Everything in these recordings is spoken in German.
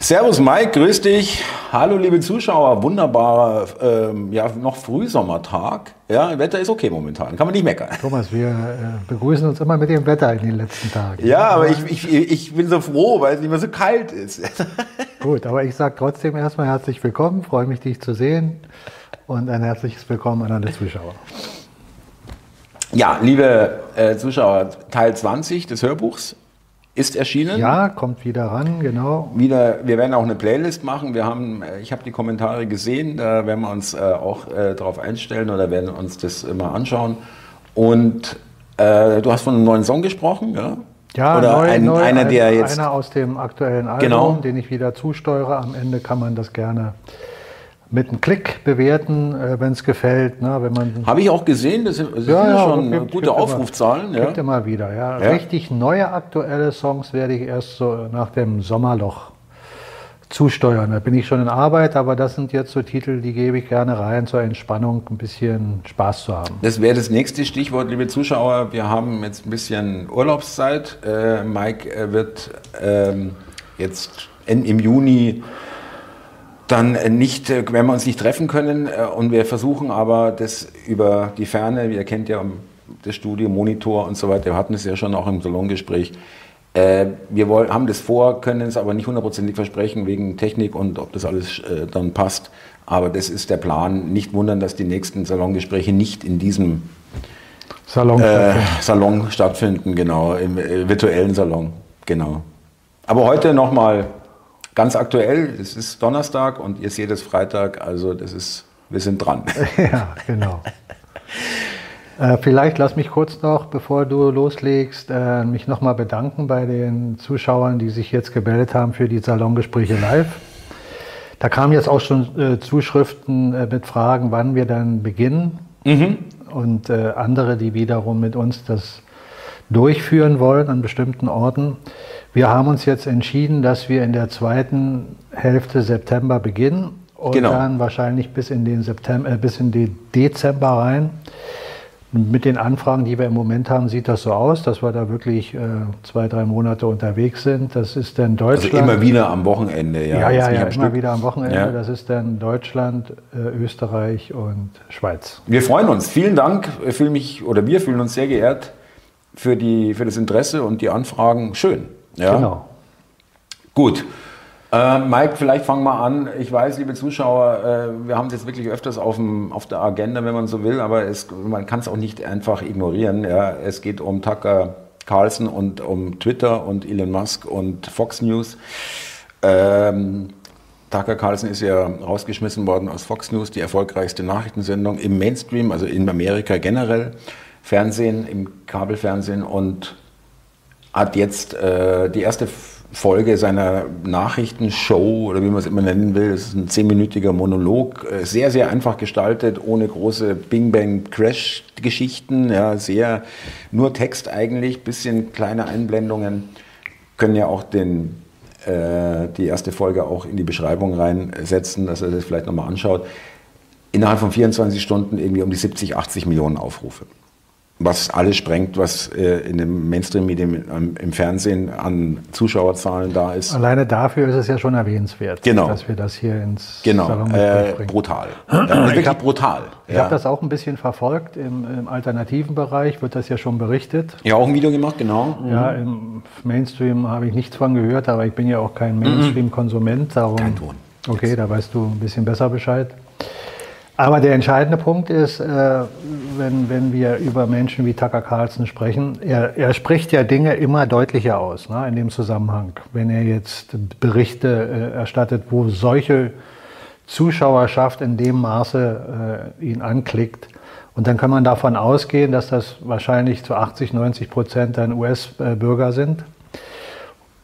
Servus Mike, grüß dich. Hallo liebe Zuschauer, wunderbarer, ähm, ja noch Frühsommertag. Ja, Wetter ist okay momentan, kann man nicht meckern. Thomas, wir äh, begrüßen uns immer mit dem Wetter in den letzten Tagen. Ja, aber ich, ich, ich bin so froh, weil es nicht mehr so kalt ist. Gut, aber ich sage trotzdem erstmal herzlich willkommen, freue mich dich zu sehen und ein herzliches Willkommen an alle Zuschauer. Ja, liebe äh, Zuschauer, Teil 20 des Hörbuchs ist erschienen. Ja, kommt wieder ran, genau. Wieder, wir werden auch eine Playlist machen. Wir haben, äh, ich habe die Kommentare gesehen, da werden wir uns äh, auch äh, darauf einstellen oder werden uns das immer anschauen. Und äh, du hast von einem neuen Song gesprochen, ja? Ja, oder neu, ein, neu, einer, ein, der jetzt. einer aus dem aktuellen Album, Genau. den ich wieder zusteuere. Am Ende kann man das gerne mit einem Klick bewerten, äh, wenn es gefällt. Ne? Wenn man Habe ich auch gesehen, das sind, das Ja, sind ja, schon gibt- gute gibt immer- Aufrufzahlen. Ja. Gibt immer wieder, ja. Ja. Richtig neue aktuelle Songs werde ich erst so nach dem Sommerloch zusteuern. Da bin ich schon in Arbeit, aber das sind jetzt so Titel, die gebe ich gerne rein zur Entspannung, ein bisschen Spaß zu haben. Das wäre das nächste Stichwort, liebe Zuschauer. Wir haben jetzt ein bisschen Urlaubszeit. Äh, Mike äh, wird ähm, jetzt in, im Juni dann äh, nicht, äh, werden wir uns nicht treffen können äh, und wir versuchen aber das über die Ferne, ihr kennt ja das Studio, Monitor und so weiter, wir hatten es ja schon auch im Salongespräch. Wir wollen, haben das vor, können es aber nicht hundertprozentig versprechen wegen Technik und ob das alles dann passt. Aber das ist der Plan. Nicht wundern, dass die nächsten Salongespräche nicht in diesem Salon. äh, Salon stattfinden, genau, im virtuellen Salon, genau. Aber heute nochmal ganz aktuell, es ist Donnerstag und ihr seht es Freitag, also das ist, wir sind dran. ja, genau. Äh, vielleicht lass mich kurz noch, bevor du loslegst, äh, mich nochmal bedanken bei den Zuschauern, die sich jetzt gemeldet haben für die Salongespräche live. Da kamen jetzt auch schon äh, Zuschriften mit Fragen, wann wir dann beginnen. Und äh, andere, die wiederum mit uns das durchführen wollen an bestimmten Orten. Wir haben uns jetzt entschieden, dass wir in der zweiten Hälfte September beginnen und Genau. dann wahrscheinlich bis in den September, äh, bis in den Dezember rein. Mit den Anfragen, die wir im Moment haben, sieht das so aus, dass wir da wirklich äh, zwei, drei Monate unterwegs sind. Das ist dann Also Deutschland. immer wieder am Wochenende, ja. Ja, ja, ja, immer Stück. wieder am Wochenende. Ja. Das ist dann Deutschland, äh, Österreich und Schweiz. Wir freuen uns. Vielen Dank. Ich fühle mich, oder wir fühlen uns sehr geehrt für, die, für das Interesse und die Anfragen. Schön. Ja. Genau. Gut. Äh, Mike, vielleicht fangen wir an. Ich weiß, liebe Zuschauer, äh, wir haben es jetzt wirklich öfters auf, dem, auf der Agenda, wenn man so will, aber es, man kann es auch nicht einfach ignorieren. Ja. Es geht um Tucker Carlson und um Twitter und Elon Musk und Fox News. Ähm, Tucker Carlson ist ja rausgeschmissen worden aus Fox News, die erfolgreichste Nachrichtensendung im Mainstream, also in Amerika generell, Fernsehen, im Kabelfernsehen und hat jetzt äh, die erste Folge seiner Nachrichtenshow oder wie man es immer nennen will, es ist ein zehnminütiger Monolog, äh, sehr, sehr einfach gestaltet, ohne große Bing-Bang-Crash-Geschichten, ja, sehr nur Text eigentlich, bisschen kleine Einblendungen, können ja auch den, äh, die erste Folge auch in die Beschreibung reinsetzen, dass er das vielleicht nochmal anschaut. Innerhalb von 24 Stunden irgendwie um die 70, 80 Millionen Aufrufe was alles sprengt, was äh, in dem Mainstream-Medium ähm, im Fernsehen an Zuschauerzahlen da ist. Alleine dafür ist es ja schon erwähnenswert, Genau. dass wir das hier ins Genau, Salongespräch äh, bringen. brutal. Ja, wirklich hab- brutal. Ich Ja. habe das auch ein bisschen verfolgt. Im, Im alternativen Bereich wird das ja schon berichtet. ja, auch ein Video gemacht, genau. Ja, im Mainstream habe ich nichts von gehört, aber ich bin ja auch kein Mainstream-Konsument. Darum, Kein Ton. Okay, da weißt du ein bisschen besser Bescheid. Aber der entscheidende Punkt ist, äh, wenn, wenn wir über Menschen wie Tucker Carlson sprechen, er, er spricht ja Dinge immer deutlicher aus ne, in dem Zusammenhang. Wenn er jetzt Berichte äh, erstattet, wo solche Zuschauerschaft in dem Maße äh, ihn anklickt, und dann kann man davon ausgehen, dass das wahrscheinlich zu 80, 90 Prozent dann US-Bürger sind.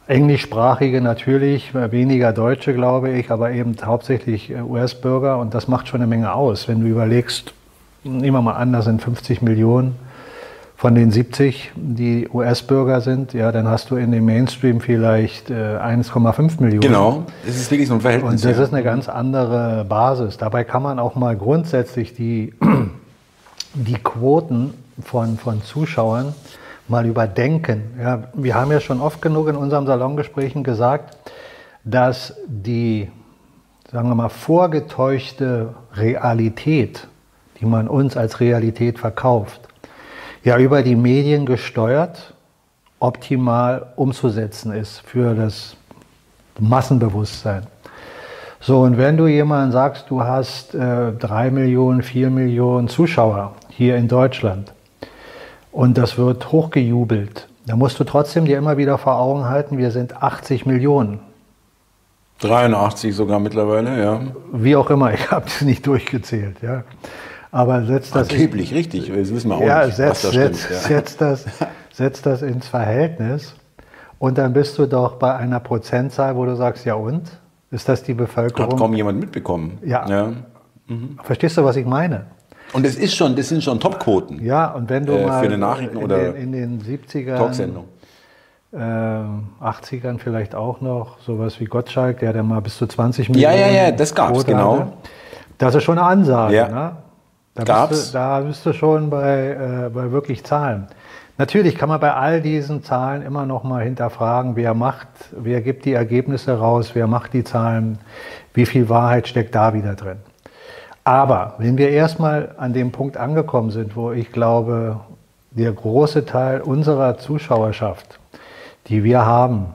Englischsprachige natürlich, weniger Deutsche, glaube ich, aber eben hauptsächlich äh, US-Bürger. Und das macht schon eine Menge aus. Wenn du überlegst, nehmen wir mal an, das sind 50 Millionen von den 70, die US-Bürger sind, ja, dann hast du in dem Mainstream vielleicht äh, 1,5 Millionen. Genau, das ist wirklich so ein Verhältnis. Und das ja. ist eine ganz andere Basis. Dabei kann man auch mal grundsätzlich die, die Quoten von, von Zuschauern mal überdenken. Ja, wir haben ja schon oft genug in unseren Salongesprächen gesagt, dass die, sagen wir mal, vorgetäuschte Realität, die man uns als Realität verkauft, ja über die Medien gesteuert, optimal umzusetzen ist für das Massenbewusstsein. So, und wenn du jemandem sagst, du hast äh, drei Millionen, vier Millionen Zuschauer hier in Deutschland und das wird hochgejubelt, dann musst du trotzdem dir immer wieder vor Augen halten, wir sind 80 Millionen. 83 sogar mittlerweile, ja. Wie auch immer, ich habe es nicht durchgezählt, ja. Aber setzt das. Angeblich, in, richtig, das wissen wir auch ja, nicht. Setz, was da setz, stimmt, ja. setz, das, setz das ins Verhältnis und dann bist du doch bei einer Prozentzahl, wo du sagst, ja und? Ist das die Bevölkerung? Hat kaum jemand mitbekommen. Ja. ja. Mhm. Verstehst du, was ich meine? Und es ist schon, das sind schon Topquoten. Ja, und wenn du äh, mal für eine Nachrichten in, oder den, in den 70ern, Talksendung. Äh, 80ern vielleicht auch noch, sowas wie Gottschalk, der dann mal bis zu 20 Millionen. Ja, ja, ja, das gab es, genau. Hatte. Das ist schon eine Ansage. Ja. Ne? Da, Gab's? Bist du, da bist du schon bei, äh, bei wirklich Zahlen. Natürlich kann man bei all diesen Zahlen immer noch mal hinterfragen, wer macht, wer gibt die Ergebnisse raus, wer macht die Zahlen, wie viel Wahrheit steckt da wieder drin. Aber wenn wir erstmal an dem Punkt angekommen sind, wo ich glaube, der große Teil unserer Zuschauerschaft, die wir haben,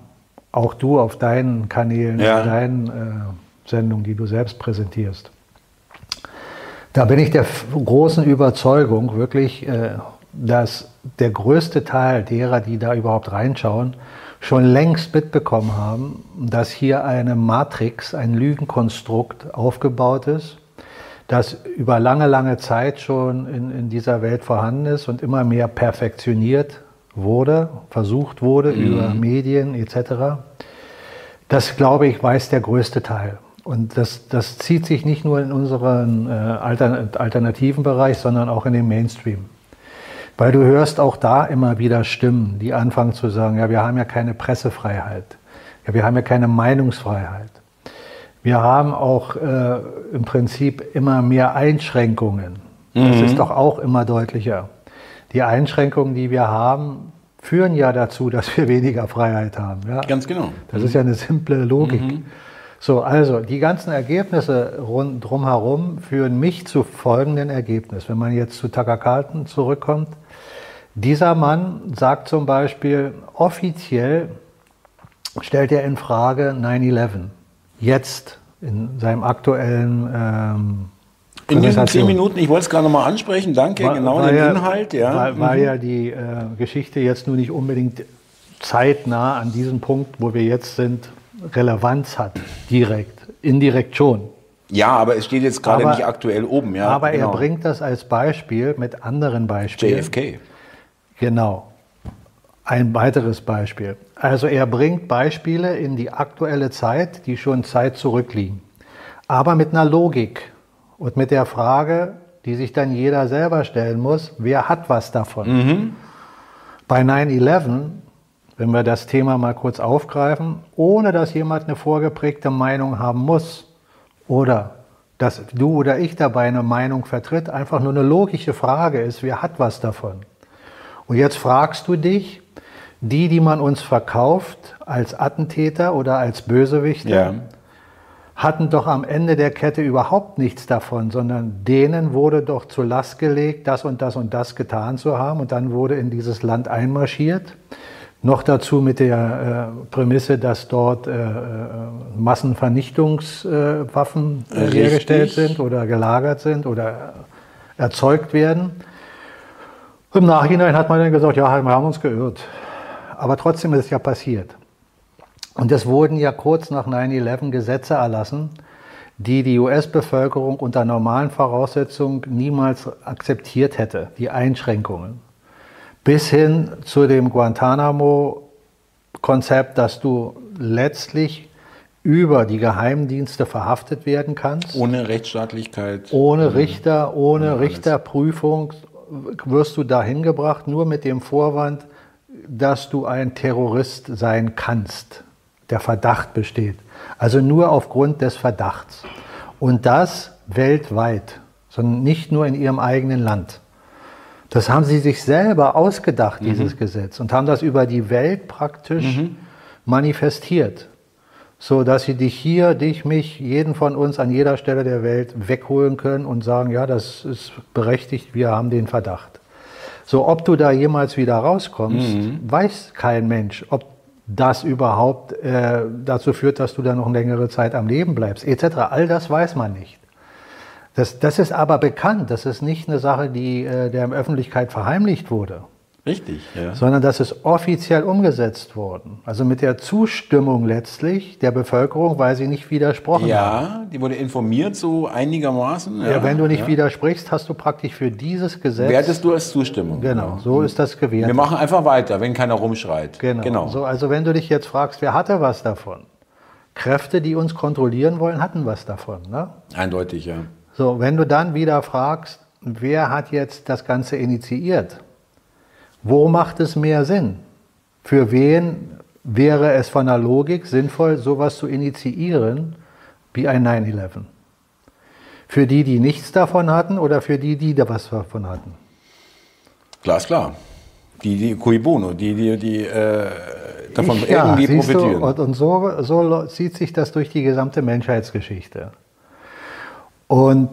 auch du auf deinen Kanälen, ja. deinen äh, Sendungen, die du selbst präsentierst, da bin ich der großen Überzeugung wirklich, äh, dass der größte Teil derer, die da überhaupt reinschauen, schon längst mitbekommen haben, dass hier eine Matrix, ein Lügenkonstrukt aufgebaut ist, das über lange, lange Zeit schon in, in dieser Welt vorhanden ist und immer mehr perfektioniert wurde, versucht wurde mhm. über Medien etc. Das, glaube ich, weiß der größte Teil. Und das, das zieht sich nicht nur in unseren äh, alternativen Bereich, sondern auch in den Mainstream. Weil du hörst auch da immer wieder Stimmen, die anfangen zu sagen, ja, wir haben ja keine Pressefreiheit, ja, wir haben ja keine Meinungsfreiheit. Wir haben auch äh, im Prinzip immer mehr Einschränkungen. Das mhm. ist doch auch immer deutlicher. Die Einschränkungen, die wir haben, führen ja dazu, dass wir weniger Freiheit haben. Ja? Ganz genau. Das mhm. ist ja eine simple Logik. Mhm. So, also die ganzen Ergebnisse rund, drumherum führen mich zu folgendem Ergebnis. Wenn man jetzt zu Carlton zurückkommt, dieser Mann sagt zum Beispiel, offiziell stellt er in Frage 9-11. Jetzt in seinem aktuellen ähm, in diesen zehn Minuten, ich wollte es gerade nochmal ansprechen, danke, war, genau war den ja, Inhalt. Ja. Weil, weil mhm. ja die äh, Geschichte jetzt nur nicht unbedingt zeitnah an diesem Punkt, wo wir jetzt sind, Relevanz hat, direkt, indirekt schon. Ja, aber es steht jetzt gerade nicht aktuell oben. Ja, aber genau. er bringt das als Beispiel mit anderen Beispielen. JFK. Genau. Ein weiteres Beispiel. Also er bringt Beispiele in die aktuelle Zeit, die schon Zeit zurückliegen. Aber mit einer Logik und mit der Frage, die sich dann jeder selber stellen muss, wer hat was davon? Mhm. Bei 9-11, wenn wir das Thema mal kurz aufgreifen, ohne dass jemand eine vorgeprägte Meinung haben muss oder dass du oder ich dabei eine Meinung vertritt, einfach nur eine logische Frage ist, wer hat was davon? Und jetzt fragst du dich, die, die man uns verkauft als Attentäter oder als Bösewichte, ja. hatten doch am Ende der Kette überhaupt nichts davon, sondern denen wurde doch zur Last gelegt, das und das und das getan zu haben. Und dann wurde in dieses Land einmarschiert. Noch dazu mit der äh, Prämisse, dass dort äh, äh Massenvernichtungswaffen äh, hergestellt sind oder gelagert sind oder erzeugt werden. Im Nachhinein hat man dann gesagt, ja, wir haben uns geirrt. Aber trotzdem ist es ja passiert. Und es wurden ja kurz nach 9-11 Gesetze erlassen, die die US-Bevölkerung unter normalen Voraussetzungen niemals akzeptiert hätte, die Einschränkungen. Bis hin zu dem Guantanamo-Konzept, dass du letztlich über die Geheimdienste verhaftet werden kannst. Ohne Rechtsstaatlichkeit. Ohne Richter, ohne, ohne Richterprüfung, wirst du dahin gebracht, nur mit dem Vorwand, dass du ein Terrorist sein kannst. Der Verdacht besteht. Also nur aufgrund des Verdachts. Und das weltweit, sondern nicht nur in ihrem eigenen Land. Das haben sie sich selber ausgedacht, dieses mhm. Gesetz, und haben das über die Welt praktisch mhm. manifestiert. so dass sie dich hier, dich, mich, jeden von uns an jeder Stelle der Welt wegholen können und sagen, ja, das ist berechtigt, wir haben den Verdacht. So, ob du da jemals wieder rauskommst, mhm. weiß kein Mensch, ob das überhaupt äh, dazu führt, dass du da noch längere Zeit am Leben bleibst, etc. All das weiß man nicht. Das, das ist aber bekannt, das ist nicht eine Sache, die äh, der in Öffentlichkeit verheimlicht wurde. Richtig, ja. Sondern das ist offiziell umgesetzt worden. Also mit der Zustimmung letztlich der Bevölkerung, weil sie nicht widersprochen ja, haben. Ja, die wurde informiert so einigermaßen. Ja, ja wenn du nicht ja. widersprichst, hast du praktisch für dieses Gesetz... Wertest du als Zustimmung. Genau, so ist das gewährt. Wir machen einfach weiter, wenn keiner rumschreit. Genau. genau. So, also wenn du dich jetzt fragst, wer hatte was davon? Kräfte, die uns kontrollieren wollen, hatten was davon. Ne? Eindeutig, ja. So, wenn du dann wieder fragst, wer hat jetzt das Ganze initiiert? Wo macht es mehr Sinn? Für wen wäre es von der Logik sinnvoll, sowas zu initiieren wie ein 9-11? Für die, die nichts davon hatten oder für die, die da was davon hatten? Glasklar. Die, die cui bono, die, die, die äh, davon ich, irgendwie ja, profitieren. Du, und, und so, so zieht sich das durch die gesamte Menschheitsgeschichte. Und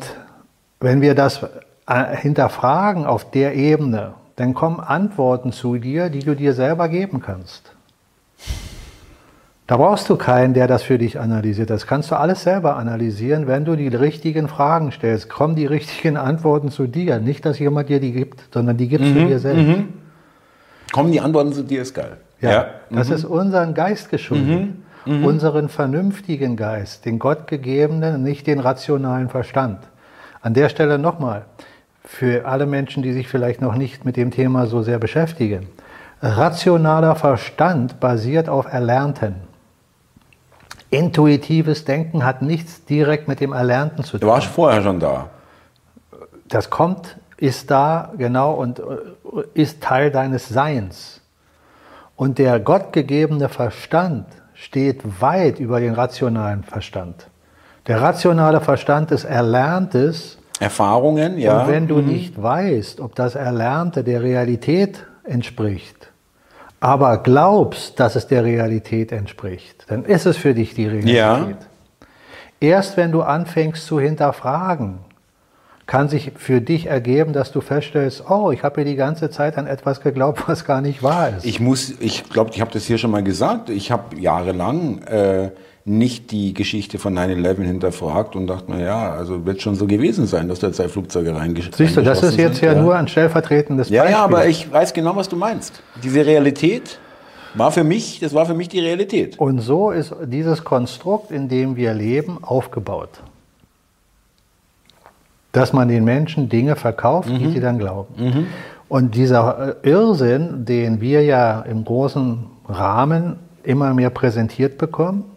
wenn wir das äh, hinterfragen auf der Ebene, dann kommen Antworten zu dir, die du dir selber geben kannst. Da brauchst du keinen, der das für dich analysiert. Das kannst du alles selber analysieren, wenn du die richtigen Fragen stellst. Kommen die richtigen Antworten zu dir. Nicht, dass jemand dir die gibt, sondern die gibst mhm, du dir selbst. Mhm. Kommen die Antworten zu dir, ist geil. Ja, ja. das mhm. ist unseren Geist geschuldet. Mhm, mhm. Unseren vernünftigen Geist, den gottgegebenen, nicht den rationalen Verstand. An der Stelle nochmal für alle Menschen, die sich vielleicht noch nicht mit dem Thema so sehr beschäftigen. Rationaler Verstand basiert auf Erlernten. Intuitives Denken hat nichts direkt mit dem Erlernten zu tun. Du warst vorher schon da. Das kommt, ist da, genau, und äh, ist Teil deines Seins. Und der gottgegebene Verstand steht weit über den rationalen Verstand. Der rationale Verstand ist Erlerntes, Erfahrungen, ja. Und wenn du mhm. nicht weißt, ob das Erlernte der Realität entspricht, aber glaubst, dass es der Realität entspricht, dann ist es für dich die Realität. Ja. Erst wenn du anfängst zu hinterfragen, kann sich für dich ergeben, dass du feststellst, oh, ich habe mir die ganze Zeit an etwas geglaubt, was gar nicht wahr ist. Ich muss, ich glaube, ich habe das hier schon mal gesagt, ich habe jahrelang äh, nicht die Geschichte von 9-11 hinterfragt und dachte, na ja, also wird schon so gewesen sein, dass da zwei Flugzeuge reingeschossen sind. Siehst du, das ist jetzt sind, ja, ja, nur ein stellvertretendes Beispiel. Ja, ja, aber ich weiß genau, was du meinst. Diese Realität war für mich, das war für mich die Realität. Und so ist dieses Konstrukt, in dem wir leben, aufgebaut. Dass man den Menschen Dinge verkauft, mhm. die sie dann glauben. Mhm. Und dieser Irrsinn, den wir ja im großen Rahmen immer mehr präsentiert bekommen,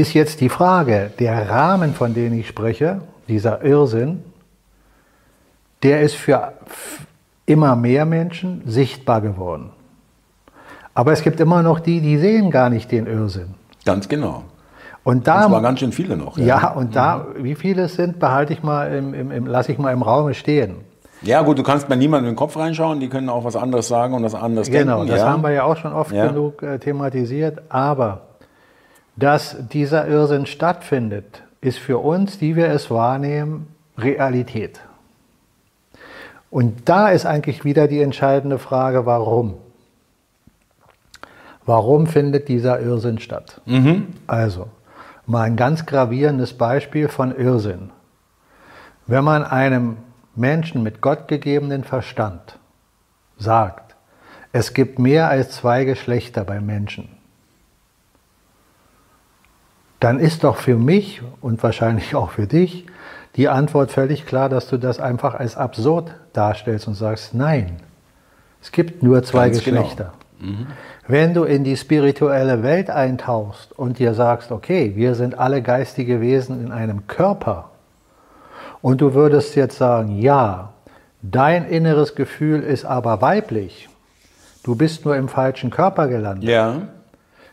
ist jetzt die Frage, der Rahmen, von dem ich spreche, dieser Irrsinn, der ist für immer mehr Menschen sichtbar geworden. Aber es gibt immer noch die, die sehen gar nicht den Irrsinn. Ganz genau. Und da, und ganz schön viele noch. Ja, ja und da, mhm. wie viele es sind, behalte ich mal, im, im, im, lasse ich mal im Raum stehen. Ja, gut, du kannst bei niemandem in den Kopf reinschauen, die können auch was anderes sagen und was anderes genau, denken. Genau, das ja. haben wir ja auch schon oft ja. genug äh, thematisiert. Aber dass dieser Irrsinn stattfindet, ist für uns, die wir es wahrnehmen, Realität. Und da ist eigentlich wieder die entscheidende Frage, warum? Warum findet dieser Irrsinn statt? Mhm. Also, mal ein ganz gravierendes Beispiel von Irrsinn. Wenn man einem Menschen mit gottgegebenen Verstand sagt, es gibt mehr als zwei Geschlechter beim Menschen, dann ist doch für mich und wahrscheinlich auch für dich die Antwort völlig klar, dass du das einfach als absurd darstellst und sagst, nein, es gibt nur zwei Ganz genau. Geschlechter. Genau. Mhm. Wenn du in die spirituelle Welt eintauchst und dir sagst, okay, wir sind alle geistige Wesen in einem Körper, und du würdest jetzt sagen, ja, dein inneres Gefühl ist aber weiblich, du bist nur im falschen Körper gelandet. Ja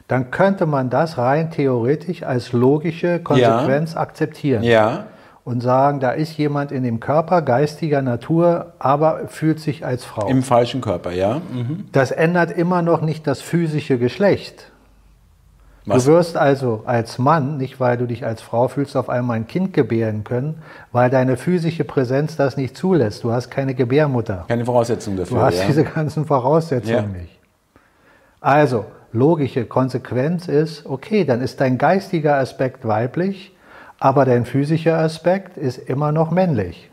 dann könnte man das rein theoretisch als logische Konsequenz ja. akzeptieren. Ja. Und sagen, da ist jemand in dem Körper geistiger Natur, aber fühlt sich als Frau. Im falschen Körper, ja. Mhm. Das ändert immer noch nicht das physische Geschlecht. Was? Du wirst also als Mann, nicht weil du dich als Frau fühlst, auf einmal ein Kind gebären können, weil deine physische Präsenz das nicht zulässt. Du hast keine Gebärmutter. Keine Voraussetzung dafür. Du hast ja. diese ganzen Voraussetzungen ja. nicht. Also, logische Konsequenz ist, okay, dann ist dein geistiger Aspekt weiblich, aber dein physischer Aspekt ist immer noch männlich.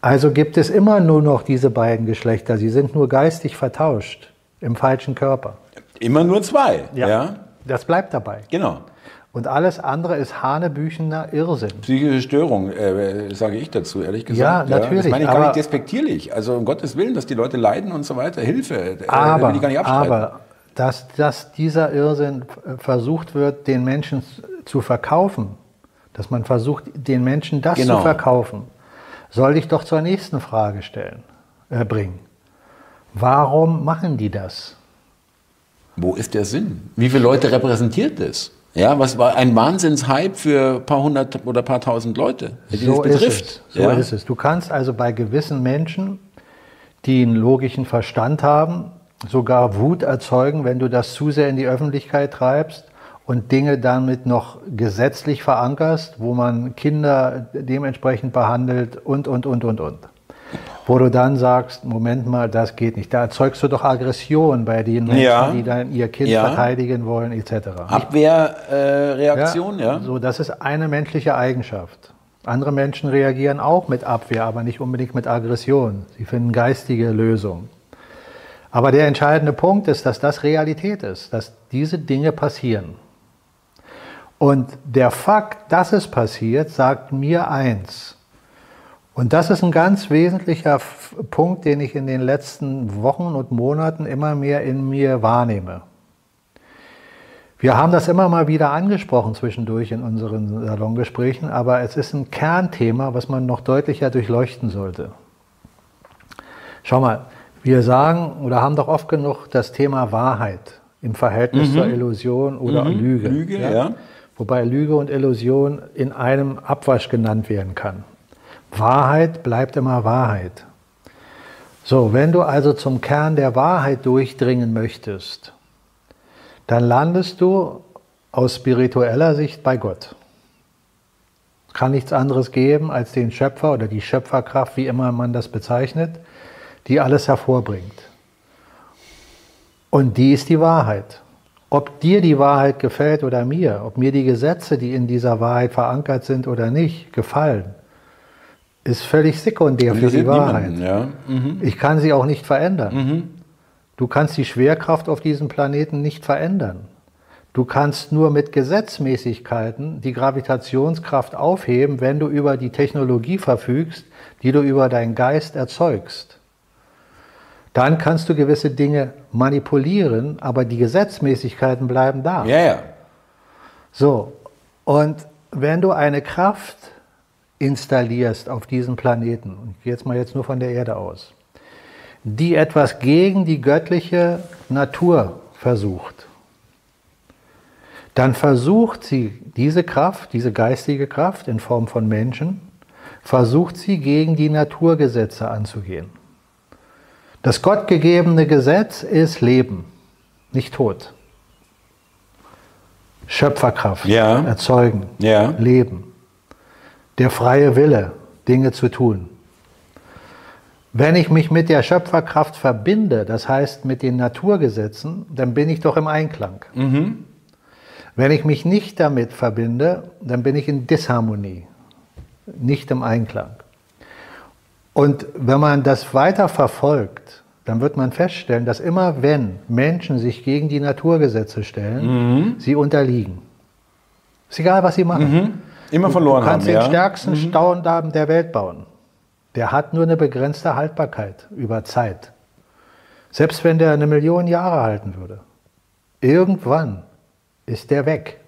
Also gibt es immer nur noch diese beiden Geschlechter. Sie sind nur geistig vertauscht im falschen Körper. Immer nur zwei. Ja. ja. Das bleibt dabei. Genau. Und alles andere ist hanebüchener Irrsinn. Psychische Störung, äh, sage ich dazu, ehrlich gesagt. Ja, natürlich. Ja, das meine ich gar nicht despektierlich. Also um Gottes Willen, dass die Leute leiden und so weiter. Hilfe. Äh, aber, will ich gar nicht aber dass, dass dieser Irrsinn versucht wird, den Menschen zu verkaufen, dass man versucht, den Menschen das genau. zu verkaufen, soll ich doch zur nächsten Frage stellen, äh, bringen. Warum machen die das? Wo ist der Sinn? Wie viele Leute repräsentiert das? Ja, was war ein Wahnsinnshype für ein paar hundert oder ein paar tausend Leute, die so das betrifft. Ist es. So ja. ist es. Du kannst also bei gewissen Menschen, die einen logischen Verstand haben, sogar Wut erzeugen, wenn du das zu sehr in die Öffentlichkeit treibst und Dinge damit noch gesetzlich verankerst, wo man Kinder dementsprechend behandelt und, und, und, und, und wo du dann sagst, Moment mal, das geht nicht. Da erzeugst du doch Aggression bei den Menschen, ja. die dann ihr Kind ja. verteidigen wollen, etc. Abwehrreaktion, äh, ja, ja. So, das ist eine menschliche Eigenschaft. Andere Menschen reagieren auch mit Abwehr, aber nicht unbedingt mit Aggression. Sie finden geistige Lösungen. Aber der entscheidende Punkt ist, dass das Realität ist, dass diese Dinge passieren. Und der Fakt, dass es passiert, sagt mir eins. Und das ist ein ganz wesentlicher Punkt, den ich in den letzten Wochen und Monaten immer mehr in mir wahrnehme. Wir haben das immer mal wieder angesprochen zwischendurch in unseren Salongesprächen, aber es ist ein Kernthema, was man noch deutlicher durchleuchten sollte. Schau mal, wir sagen oder haben doch oft genug das Thema Wahrheit im Verhältnis mhm. zur Illusion oder mhm. Lüge. Lüge ja? Ja. Wobei Lüge und Illusion in einem Abwasch genannt werden kann. Wahrheit bleibt immer Wahrheit. So, wenn du also zum Kern der Wahrheit durchdringen möchtest, dann landest du aus spiritueller Sicht bei Gott. Es kann nichts anderes geben als den Schöpfer oder die Schöpferkraft, wie immer man das bezeichnet, die alles hervorbringt. Und die ist die Wahrheit. Ob dir die Wahrheit gefällt oder mir, ob mir die Gesetze, die in dieser Wahrheit verankert sind oder nicht, gefallen, ist völlig sekundär für die Wahrheit. Niemanden, ja. mhm. Ich kann sie auch nicht verändern. Mhm. Du kannst die Schwerkraft auf diesem Planeten nicht verändern. Du kannst nur mit Gesetzmäßigkeiten die Gravitationskraft aufheben, wenn du über die Technologie verfügst, die du über deinen Geist erzeugst. Dann kannst du gewisse Dinge manipulieren, aber die Gesetzmäßigkeiten bleiben da. Ja, ja. So, und wenn du eine Kraft installierst auf diesem Planeten, und jetzt mal jetzt nur von der Erde aus, die etwas gegen die göttliche Natur versucht, dann versucht sie diese Kraft, diese geistige Kraft in Form von Menschen, versucht sie gegen die Naturgesetze anzugehen. Das gottgegebene Gesetz ist Leben, nicht Tod. Schöpferkraft, ja. erzeugen, ja. Leben der freie Wille, Dinge zu tun. Wenn ich mich mit der Schöpferkraft verbinde, das heißt mit den Naturgesetzen, dann bin ich doch im Einklang. Mhm. Wenn ich mich nicht damit verbinde, dann bin ich in Disharmonie, nicht im Einklang. Und wenn man das weiter verfolgt, dann wird man feststellen, dass immer wenn Menschen sich gegen die Naturgesetze stellen, mhm. sie unterliegen. Ist egal, was sie machen. Mhm. Immer verloren haben. Du kannst haben, den ja? stärksten mhm. Staudamm der Welt bauen. Der hat nur eine begrenzte Haltbarkeit über Zeit. Selbst wenn der eine Million Jahre halten würde. Irgendwann ist der weg.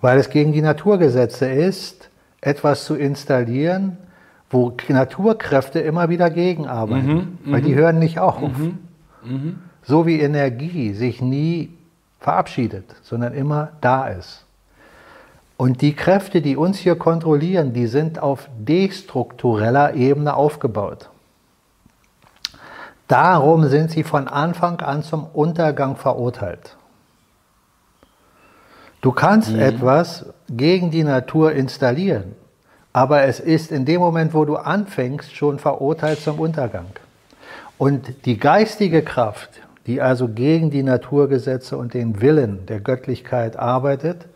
Weil es gegen die Naturgesetze ist, etwas zu installieren, wo Naturkräfte immer wieder gegenarbeiten. Mhm, weil die mhm. hören nicht auf. Mhm, mhm, so wie Energie sich nie verabschiedet, sondern immer da ist. Und die Kräfte, die uns hier kontrollieren, die sind auf destruktureller Ebene aufgebaut. Darum sind sie von Anfang an zum Untergang verurteilt. Du kannst mhm. etwas gegen die Natur installieren, aber es ist in dem Moment, wo du anfängst, schon verurteilt zum Untergang. Und die geistige Kraft, die also gegen die Naturgesetze und den Willen der Göttlichkeit arbeitet,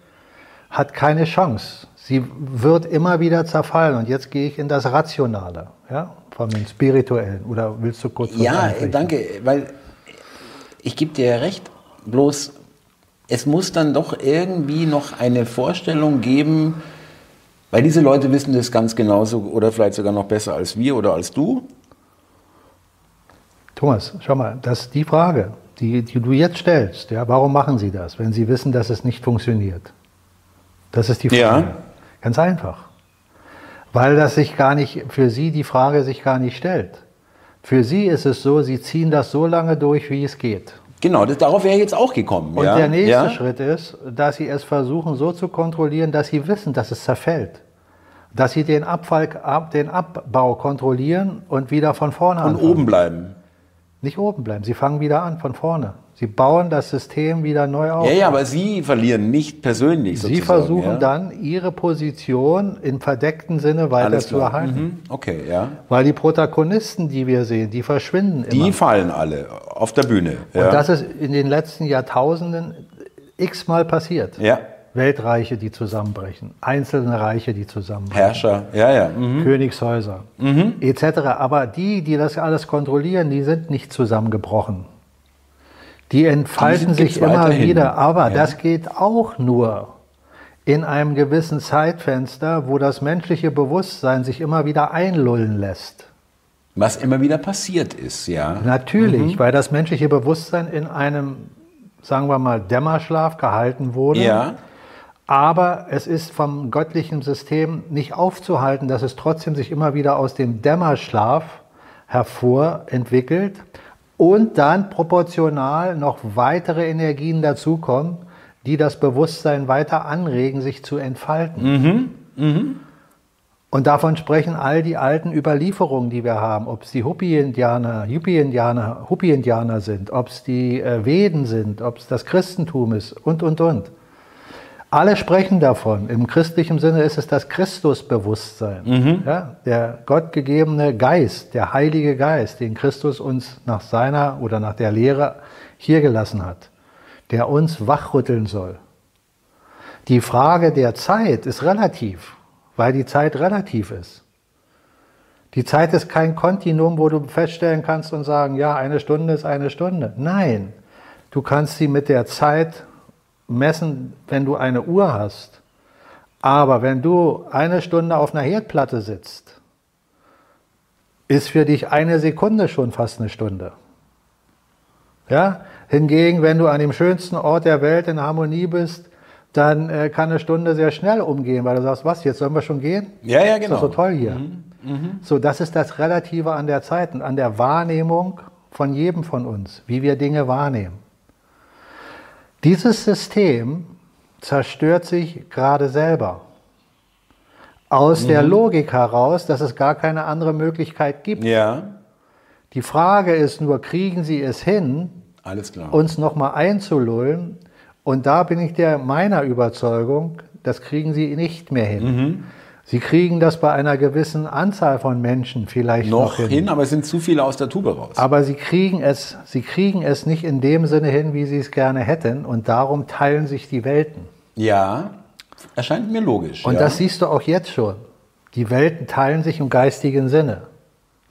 hat keine Chance. Sie wird immer wieder zerfallen. Und jetzt gehe ich in das Rationale, ja, von den Spirituellen. Oder willst du kurz was Ja, danke, weil ich gebe dir ja recht. Bloß es muss dann doch irgendwie noch eine Vorstellung geben, weil diese Leute wissen das ganz genauso oder vielleicht sogar noch besser als wir oder als du. Thomas, schau mal, das ist die Frage, die, die du jetzt stellst. Ja, warum machen sie das, wenn sie wissen, dass es nicht funktioniert? Das ist die Frage. Ja. Ganz einfach. Weil das sich gar nicht, für sie die Frage sich gar nicht stellt. Für sie ist es so, sie ziehen das so lange durch, wie es geht. Genau, das, darauf wäre ich jetzt auch gekommen. Und ja? der nächste ja? Schritt ist, dass sie es versuchen so zu kontrollieren, dass sie wissen, dass es zerfällt. Dass sie den, Abfall, den Abbau kontrollieren und wieder von vorne an. Und oben bleiben. Nicht oben bleiben, sie fangen wieder an, von vorne. Sie bauen das System wieder neu auf. Ja, ja, aber Sie verlieren nicht persönlich. Sie versuchen ja? dann, Ihre Position im verdeckten Sinne weiter zu erhalten. Mhm. Okay, ja. Weil die Protagonisten, die wir sehen, die verschwinden die immer. Die fallen alle auf der Bühne. Ja. Und das ist in den letzten Jahrtausenden x-mal passiert. Ja. Weltreiche, die zusammenbrechen, einzelne Reiche, die zusammenbrechen. Herrscher, ja, ja. Mhm. Königshäuser, mhm. etc. Aber die, die das alles kontrollieren, die sind nicht zusammengebrochen. Die entfalten sich immer weiterhin. wieder, aber ja. das geht auch nur in einem gewissen Zeitfenster, wo das menschliche Bewusstsein sich immer wieder einlullen lässt. Was immer wieder passiert ist, ja. Natürlich, mhm. weil das menschliche Bewusstsein in einem, sagen wir mal, Dämmerschlaf gehalten wurde. Ja. Aber es ist vom göttlichen System nicht aufzuhalten, dass es trotzdem sich immer wieder aus dem Dämmerschlaf hervorentwickelt und dann proportional noch weitere Energien dazukommen, die das Bewusstsein weiter anregen, sich zu entfalten. Mhm. Mhm. Und davon sprechen all die alten Überlieferungen, die wir haben, ob es die Hopi-Indianer, Yupi-Indianer, Hopi-Indianer sind, ob es die äh, Veden sind, ob es das Christentum ist und, und, und. Alle sprechen davon. Im christlichen Sinne ist es das Christusbewusstsein. Mhm. Ja, der gottgegebene Geist, der Heilige Geist, den Christus uns nach seiner oder nach der Lehre hier gelassen hat, der uns wachrütteln soll. Die Frage der Zeit ist relativ, weil die Zeit relativ ist. Die Zeit ist kein Kontinuum, wo du feststellen kannst und sagen, ja, eine Stunde ist eine Stunde. Nein, du kannst sie mit der Zeit messen, wenn du eine Uhr hast. Aber wenn du eine Stunde auf einer Herdplatte sitzt, ist für dich eine Sekunde schon fast eine Stunde. Ja? Hingegen, wenn du an dem schönsten Ort der Welt in Harmonie bist, dann äh, kann eine Stunde sehr schnell umgehen, weil du sagst, was, jetzt sollen wir schon gehen? Ja, ja, genau. Ist so toll hier. Mhm. Mhm. So, das ist das Relative an der Zeit und an der Wahrnehmung von jedem von uns, wie wir Dinge wahrnehmen. Dieses System zerstört sich gerade selber. Aus mhm. der Logik heraus, dass es gar keine andere Möglichkeit gibt. Ja. Die Frage ist nur, kriegen Sie es hin, uns nochmal einzulullen? Und da bin ich der meiner Überzeugung, das kriegen Sie nicht mehr hin. Mhm. Sie kriegen das bei einer gewissen Anzahl von Menschen vielleicht noch, noch hin. hin. aber es sind zu viele aus der Tube raus. Aber sie kriegen es, sie kriegen es nicht in dem Sinne hin, wie sie es gerne hätten, und darum teilen sich die Welten. Ja, erscheint mir logisch. Und ja. das siehst du auch jetzt schon. Die Welten teilen sich im geistigen Sinne.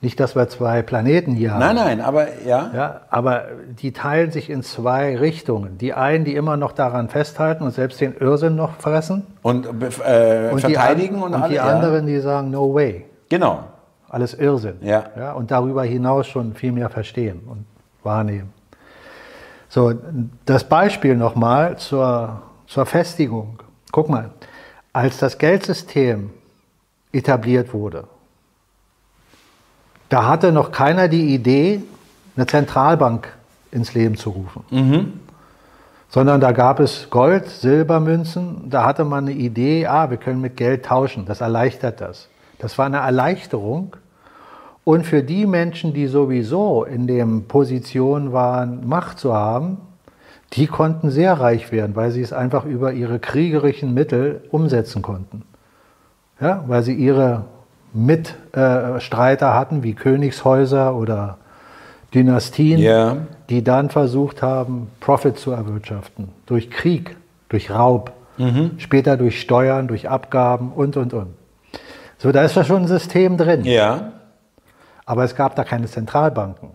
Nicht, dass wir zwei Planeten hier haben. Nein, nein, aber ja. ja. Aber die teilen sich in zwei Richtungen. Die einen, die immer noch daran festhalten und selbst den Irrsinn noch fressen. Und, äh, und verteidigen die, und, und alle, die anderen, die sagen, no way. Genau. Alles Irrsinn. Ja. ja. Und darüber hinaus schon viel mehr verstehen und wahrnehmen. So, das Beispiel nochmal zur, zur Festigung. Guck mal, als das Geldsystem etabliert wurde, da hatte noch keiner die Idee, eine Zentralbank ins Leben zu rufen. Mhm. Sondern da gab es Gold, Silbermünzen, da hatte man eine Idee, ah, wir können mit Geld tauschen, das erleichtert das. Das war eine Erleichterung. Und für die Menschen, die sowieso in der Position waren, Macht zu haben, die konnten sehr reich werden, weil sie es einfach über ihre kriegerischen Mittel umsetzen konnten. Ja, weil sie ihre Mitstreiter hatten, wie Königshäuser oder Dynastien, Ja. die dann versucht haben, Profit zu erwirtschaften. Durch Krieg, durch Raub, später durch Steuern, durch Abgaben und, und, und. So, da ist ja schon ein System drin. Ja. Aber es gab da keine Zentralbanken.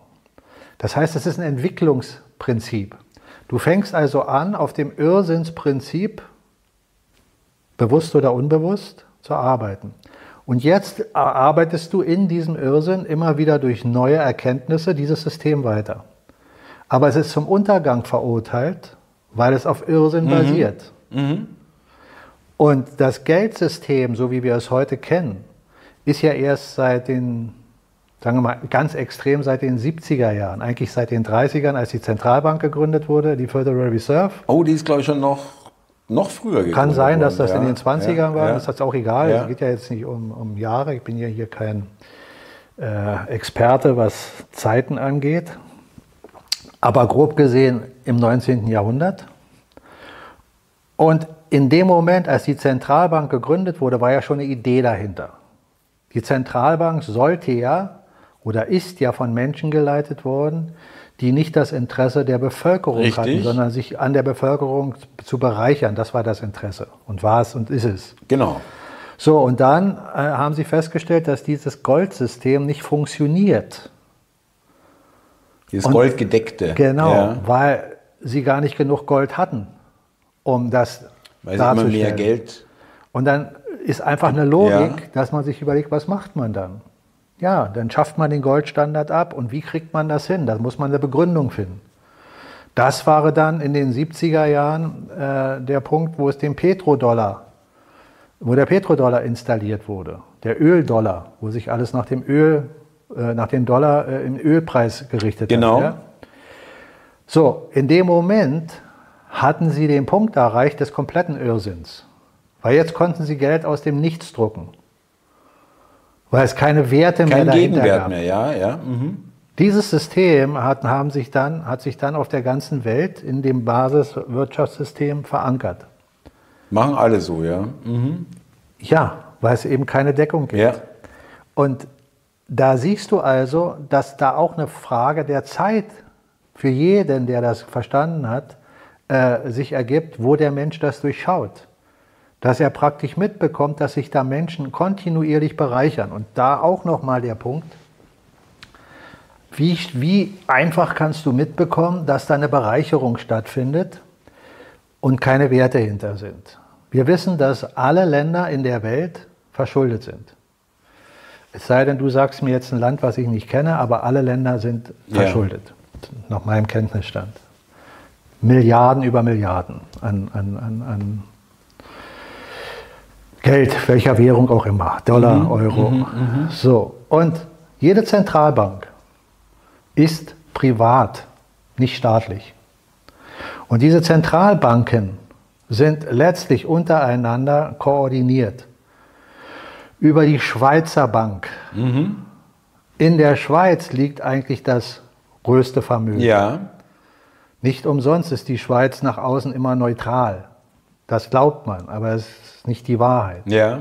Das heißt, es ist ein Entwicklungsprinzip. Du fängst also an, auf dem Irrsinnsprinzip, bewusst oder unbewusst, zu arbeiten. Und jetzt arbeitest du in diesem Irrsinn immer wieder durch neue Erkenntnisse dieses System weiter. Aber es ist zum Untergang verurteilt, weil es auf Irrsinn basiert. Und das Geldsystem, so wie wir es heute kennen, ist ja erst seit den, sagen wir mal, ganz extrem seit den 70er Jahren, eigentlich seit den 30ern, als die Zentralbank gegründet wurde, die Federal Reserve. Oh, die ist, glaube ich, schon noch, noch früher gegründet Kann sein, dass das worden. in den 20ern ja, war, ja. das ist auch egal. Ja. Es geht ja jetzt nicht um, um Jahre. Ich bin ja hier kein äh, Experte, was Zeiten angeht. Aber grob gesehen im 19. Jahrhundert. Und in dem Moment, als die Zentralbank gegründet wurde, war ja schon eine Idee dahinter. Die Zentralbank sollte ja oder ist ja von Menschen geleitet worden, die nicht das Interesse der Bevölkerung Richtig. hatten, sondern sich an der Bevölkerung zu bereichern. Das war das Interesse und war es und ist es. Genau. So, und dann äh, haben sie festgestellt, dass dieses Goldsystem nicht funktioniert. Dieses Und- goldgedeckte. Genau, Ja, weil sie gar nicht genug Gold hatten, um das weil sie immer mehr darzustellen. Geld. Und dann ist einfach eine Logik, Ja. dass man sich überlegt, was macht man dann? Ja, dann schafft man den Goldstandard ab und wie kriegt man das hin? Da muss man eine Begründung finden. Das war dann in den 70er Jahren äh, der Punkt, wo es den Petrodollar, wo der Petrodollar installiert wurde, der Öldollar, wo sich alles nach dem Öl, äh, nach dem Dollar äh, im Ölpreis gerichtet Genau. hat. Ja? So, in dem Moment hatten sie den Punkt erreicht des kompletten Irrsinns. Weil jetzt konnten sie Geld aus dem Nichts drucken. Weil es keine Werte mehr Kein dahinter Gegenwert gab. mehr, ja, ja. Mhm. Dieses System hat, haben sich dann, hat sich dann auf der ganzen Welt in dem Basiswirtschaftssystem verankert. Machen alle so, ja. Mhm. Ja, weil es eben keine Deckung gibt. Ja. Und da siehst du also, dass da auch eine Frage der Zeit für jeden, der das verstanden hat, äh, sich ergibt, wo der Mensch das durchschaut. Dass er praktisch mitbekommt, dass sich da Menschen kontinuierlich bereichern. Und da auch nochmal der Punkt, wie, wie einfach kannst du mitbekommen, dass da eine Bereicherung stattfindet und keine Werte hinter sind. Wir wissen, dass alle Länder in der Welt verschuldet sind. Es sei denn, du sagst mir jetzt ein Land, was ich nicht kenne, aber alle Länder sind Ja. verschuldet, nach meinem Kenntnisstand. Milliarden über Milliarden an, an, an, an Geld, welcher Währung auch immer, Dollar, Euro. So, und jede Zentralbank ist privat, nicht staatlich. Und diese Zentralbanken sind letztlich untereinander koordiniert über die Schweizer Bank. In der Schweiz liegt eigentlich das größte Vermögen. Ja. Nicht umsonst ist die Schweiz nach außen immer neutral. Das glaubt man, aber es ist nicht die Wahrheit. Ja.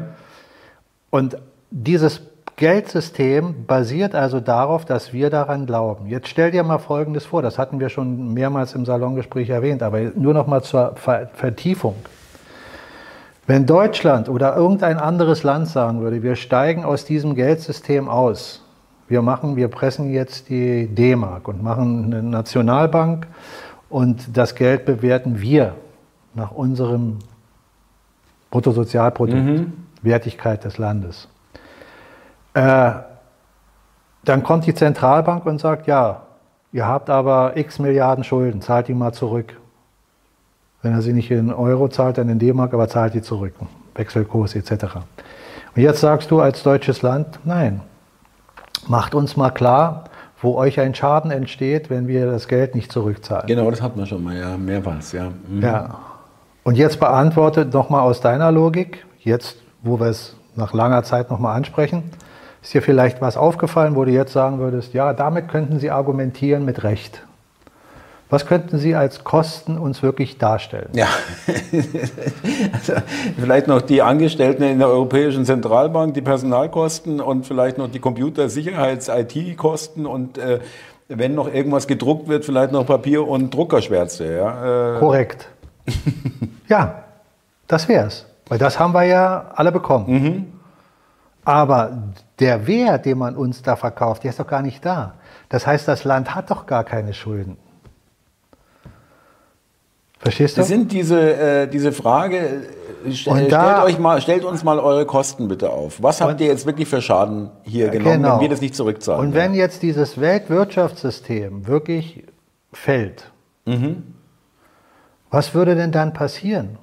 Und dieses Geldsystem basiert also darauf, dass wir daran glauben. Jetzt stell dir mal Folgendes vor, das hatten wir schon mehrmals im Salongespräch erwähnt, aber nur noch mal zur Ver Vertiefung. Wenn Deutschland oder irgendein anderes Land sagen würde, wir steigen aus diesem Geldsystem aus, wir machen, wir pressen jetzt die D-Mark und machen eine Nationalbank und das Geld bewerten wir nach unserem Bruttosozialprodukt, Wertigkeit des Landes. Äh, dann kommt die Zentralbank und sagt, ja, ihr habt aber x Milliarden Schulden, zahlt die mal zurück. Wenn er sie nicht in Euro zahlt, dann in D-Mark, aber zahlt die zurück. Wechselkurs etc. Und jetzt sagst du als deutsches Land, nein, macht uns mal klar, wo euch ein Schaden entsteht, wenn wir das Geld nicht zurückzahlen. Genau, das hatten wir schon mal, ja. Mehrmals, ja. Mhm. Ja. Und jetzt beantwortet nochmal aus deiner Logik, jetzt, wo wir es nach langer Zeit nochmal ansprechen, ist dir vielleicht was aufgefallen, wo du jetzt sagen würdest, ja, damit könnten Sie argumentieren mit Recht. Was könnten Sie als Kosten uns wirklich darstellen? Ja, also vielleicht noch die Angestellten in der Europäischen Zentralbank, die Personalkosten und vielleicht noch die Computersicherheits-IT-Kosten und äh, wenn noch irgendwas gedruckt wird, vielleicht noch Papier und Druckerschwärze. Ja? Äh Korrekt. ja, das wäre es. Weil das haben wir ja alle bekommen. Mhm. Aber der Wert, den man uns da verkauft, der ist doch gar nicht da. Das heißt, das Land hat doch gar keine Schulden. Verstehst du? Das sind diese, äh, diese Frage, äh, st stellt, euch mal, stellt uns mal eure Kosten bitte auf. Was habt ihr jetzt wirklich für Schaden hier genommen, genau. wenn wir das nicht zurückzahlen? Und wenn jetzt dieses Weltwirtschaftssystem wirklich fällt, mhm. Was würde denn dann passieren?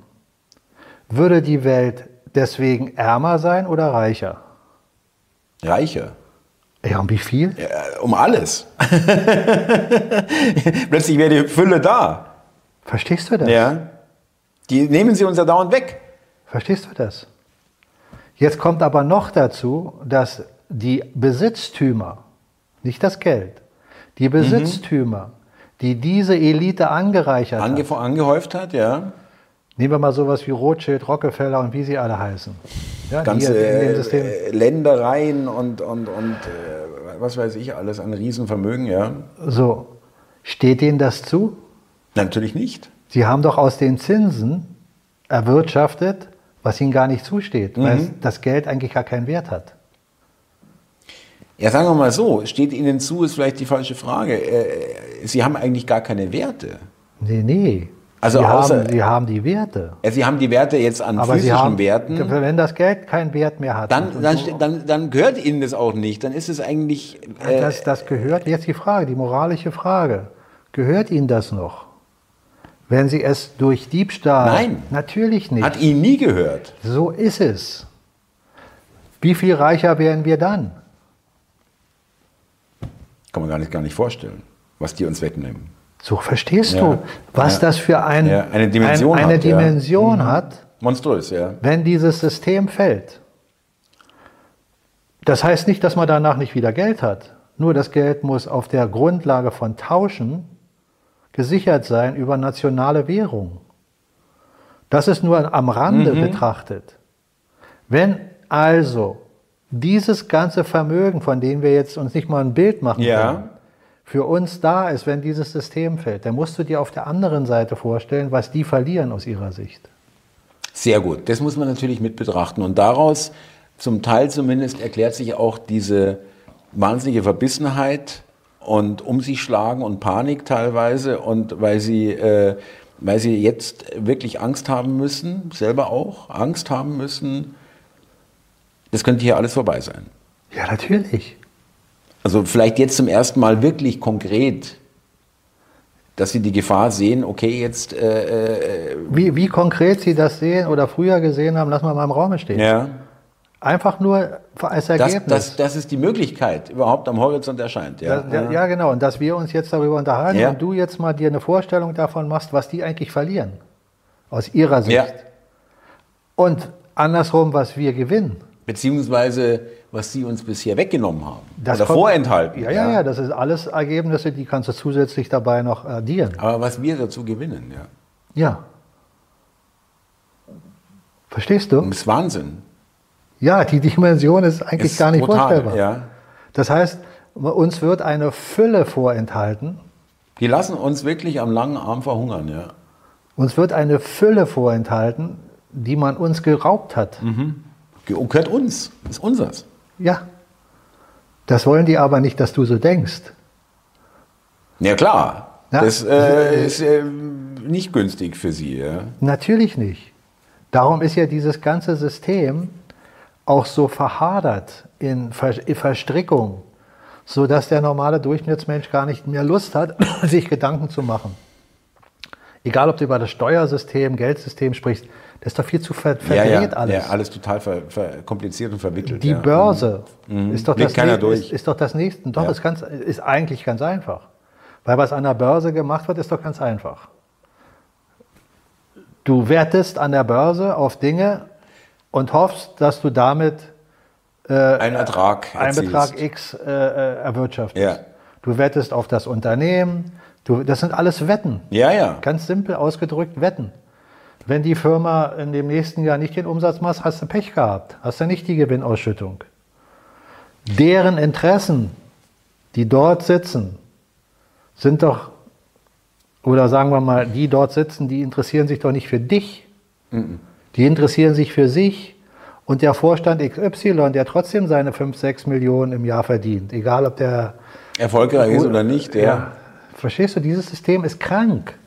Würde die Welt deswegen ärmer sein oder reicher? Reicher. Ja, um wie viel? Ja, um alles. Plötzlich wäre die Fülle da. Verstehst du das? Ja. Die nehmen sie uns ja dauernd weg. Verstehst du das? Jetzt kommt aber noch dazu, dass die Besitztümer, nicht das Geld, die Besitztümer, mhm. Die diese Elite angereichert Ange hat, angehäuft hat, ja. Nehmen wir mal sowas wie Rothschild, Rockefeller und wie sie alle heißen. Ja, Ganze äh, Ländereien und, und, und äh, was weiß ich alles, ein Riesenvermögen, ja. So, steht denen das zu? Natürlich nicht. Sie haben doch aus den Zinsen erwirtschaftet, was ihnen gar nicht zusteht, mhm. weil das Geld eigentlich gar keinen Wert hat. Ja, sagen wir mal so, steht Ihnen zu, ist vielleicht die falsche Frage. Äh, Sie haben eigentlich gar keine Werte. Nee, nee. Also Sie, außer, haben, Sie haben die Werte. Sie haben die Werte jetzt an Aber physischen haben, Werten. Wenn das Geld keinen Wert mehr hat. Dann, dann, dann, dann, gehört Ihnen das auch nicht. Dann ist es eigentlich. Äh, das, das gehört, jetzt die Frage, die moralische Frage. Gehört Ihnen das noch? Wenn Sie es durch Diebstahl. Nein. Natürlich nicht. Hat Ihnen nie gehört. So ist es. Wie viel reicher wären wir dann? Kann man gar nicht, gar nicht vorstellen, was die uns wegnehmen. So verstehst ja. du, was ja. das für ein, ja. eine Dimension, ein, eine hat, Dimension mhm. hat. Monströs, ja. Wenn dieses System fällt. Das heißt nicht, dass man danach nicht wieder Geld hat. Nur das Geld muss auf der Grundlage von Tauschen gesichert sein über nationale Währung. Das ist nur am Rande mhm. betrachtet. Wenn also dieses ganze Vermögen, von dem wir jetzt uns nicht mal ein Bild machen ja. können, für uns da ist, wenn dieses System fällt, dann musst du dir auf der anderen Seite vorstellen, was die verlieren aus ihrer Sicht. Sehr gut, das muss man natürlich mit betrachten. Und daraus, zum Teil zumindest, erklärt sich auch diese wahnsinnige Verbissenheit und um sich schlagen und Panik teilweise und weil sie, äh, weil sie jetzt wirklich Angst haben müssen, selber auch Angst haben müssen, das könnte hier alles vorbei sein. Ja, natürlich. Also vielleicht jetzt zum ersten Mal wirklich konkret, dass Sie die Gefahr sehen, okay, jetzt... Äh, äh wie, wie konkret Sie das sehen oder früher gesehen haben, lassen wir mal im Raum stehen. Ja. Einfach nur als Ergebnis. Das, das, das ist die Möglichkeit überhaupt am Horizont erscheint. Ja, das, ja, genau. Und dass wir uns jetzt darüber unterhalten ja. und du jetzt mal dir eine Vorstellung davon machst, was die eigentlich verlieren. Aus ihrer Sicht. Ja. Und andersrum, was wir gewinnen. Beziehungsweise, was sie uns bisher weggenommen haben. Das oder kommt, vorenthalten. Ja, ja, ja, das ist alles Ergebnisse, die kannst du zusätzlich dabei noch addieren. Aber was wir dazu gewinnen, ja. Ja. Verstehst du? Das ist Wahnsinn. Ja, die Dimension ist eigentlich ist gar nicht brutal, vorstellbar. Ja. Das heißt, uns wird eine Fülle vorenthalten. Die lassen uns wirklich am langen Arm verhungern, ja. Uns wird eine Fülle vorenthalten, die man uns geraubt hat. Mhm. Gehört uns, ist unseres. Ja. Das wollen die aber nicht, dass du so denkst. Ja, klar. Ja? Das äh, ist äh, nicht günstig für sie. Ja? Natürlich nicht. Darum ist ja dieses ganze System auch so verhadert in Verstrickung, sodass der normale Durchschnittsmensch gar nicht mehr Lust hat, sich Gedanken zu machen. Egal, ob du über das Steuersystem, Geldsystem sprichst, das ist doch viel zu ver verdreht ja, ja. alles. Ja, alles total ver kompliziert und verwickelt. Die ja. Börse mhm. ist, doch das durch. Ist, ist, doch das nächste. Doch, ist, ganz, ist eigentlich ganz einfach. Weil was an der Börse gemacht wird, ist doch ganz einfach. Du wertest an der Börse auf Dinge, und hoffst, dass du damit äh, einen Ertrag, einen Betrag X äh, äh, erwirtschaftest. Du wettest auf das Unternehmen, Du, das sind alles Wetten. Ja, ja. Ganz simpel ausgedrückt Wetten. Wenn die Firma in dem nächsten Jahr nicht den Umsatz macht, hast du Pech gehabt. Hast du nicht die Gewinnausschüttung. Deren Interessen, die dort sitzen, sind doch, oder sagen wir mal, die dort sitzen, die interessieren sich doch nicht für dich. Die interessieren sich für sich. Und der Vorstand XY, der trotzdem seine 5, 6 Millionen im Jahr verdient, egal ob der Erfolgreich ist oder nicht, ja. ja. Verstehst du, dieses System ist krank.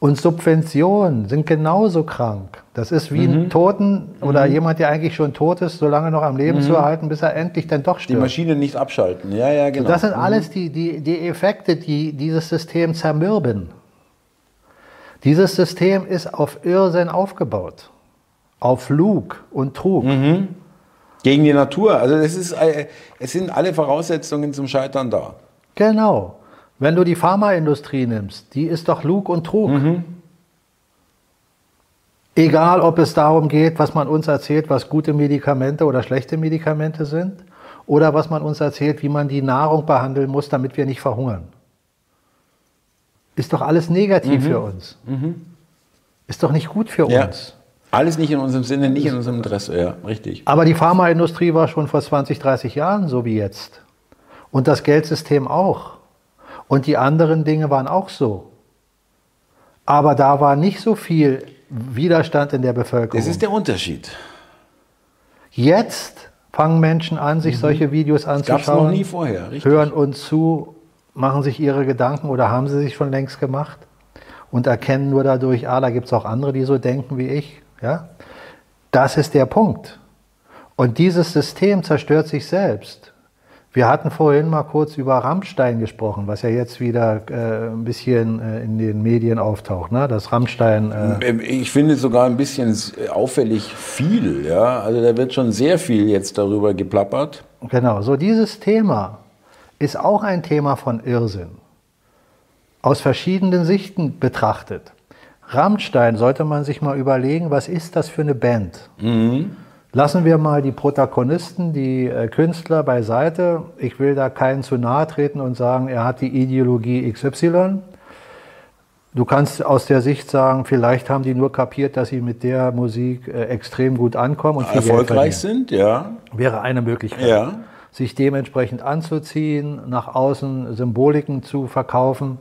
Und Subventionen sind genauso krank. Das ist wie Mhm. ein Toten oder jemand, der eigentlich schon tot ist, so lange noch am Leben zu erhalten, bis er endlich dann doch Die stirbt. Maschine nicht abschalten. Ja, ja, genau. Das sind alles die, die, die Effekte, die dieses System zermürben. Dieses System ist auf Irrsinn aufgebaut. Auf Lug und Trug. Mhm. Gegen die Natur. Also es, ist, äh, es sind alle Voraussetzungen zum Scheitern da. Genau. Wenn du die Pharmaindustrie nimmst, die ist doch Lug und Trug. Egal, ob es darum geht, was man uns erzählt, was gute Medikamente oder schlechte Medikamente sind, oder was man uns erzählt, wie man die Nahrung behandeln muss, damit wir nicht verhungern. Ist doch alles negativ für uns. Ist doch nicht gut für Ja. uns. Alles nicht in unserem Sinne, nicht in unserem Interesse. Ja, richtig. Aber die Pharmaindustrie war schon vor 20, 30 Jahren so wie jetzt. Und das Geldsystem auch. Und die anderen Dinge waren auch so. Aber da war nicht so viel Widerstand in der Bevölkerung. Das ist der Unterschied. Jetzt fangen Menschen an, sich solche Videos Gab anzuschauen, noch nie vorher, richtig? hören uns zu, machen sich ihre Gedanken oder haben sie sich schon längst gemacht und erkennen nur dadurch, ah, da gibt es auch andere, die so denken wie ich. Ja? Das ist der Punkt. Und dieses System zerstört sich selbst. Wir hatten vorhin mal kurz über Rammstein gesprochen, was ja jetzt wieder äh, ein bisschen äh, in den Medien auftaucht. Ne? Das Rammstein. Äh, Ähm, Ich finde sogar ein bisschen auffällig viel. Ja? Also da wird schon sehr viel jetzt darüber geplappert. Genau, so dieses Thema ist auch ein Thema von Irrsinn. Aus verschiedenen Sichten betrachtet. Rammstein sollte man sich mal überlegen, was ist das für eine Band? Lassen wir mal die Protagonisten, die äh, Künstler beiseite. Ich will da keinen zu nahe treten und sagen, er hat die Ideologie XY. Du kannst aus der Sicht sagen, vielleicht haben die nur kapiert, dass sie mit der Musik äh, extrem gut ankommen und Erfolgreich sind, ja. Wäre eine Möglichkeit Ja. sich dementsprechend anzuziehen, nach außen Symboliken zu verkaufen,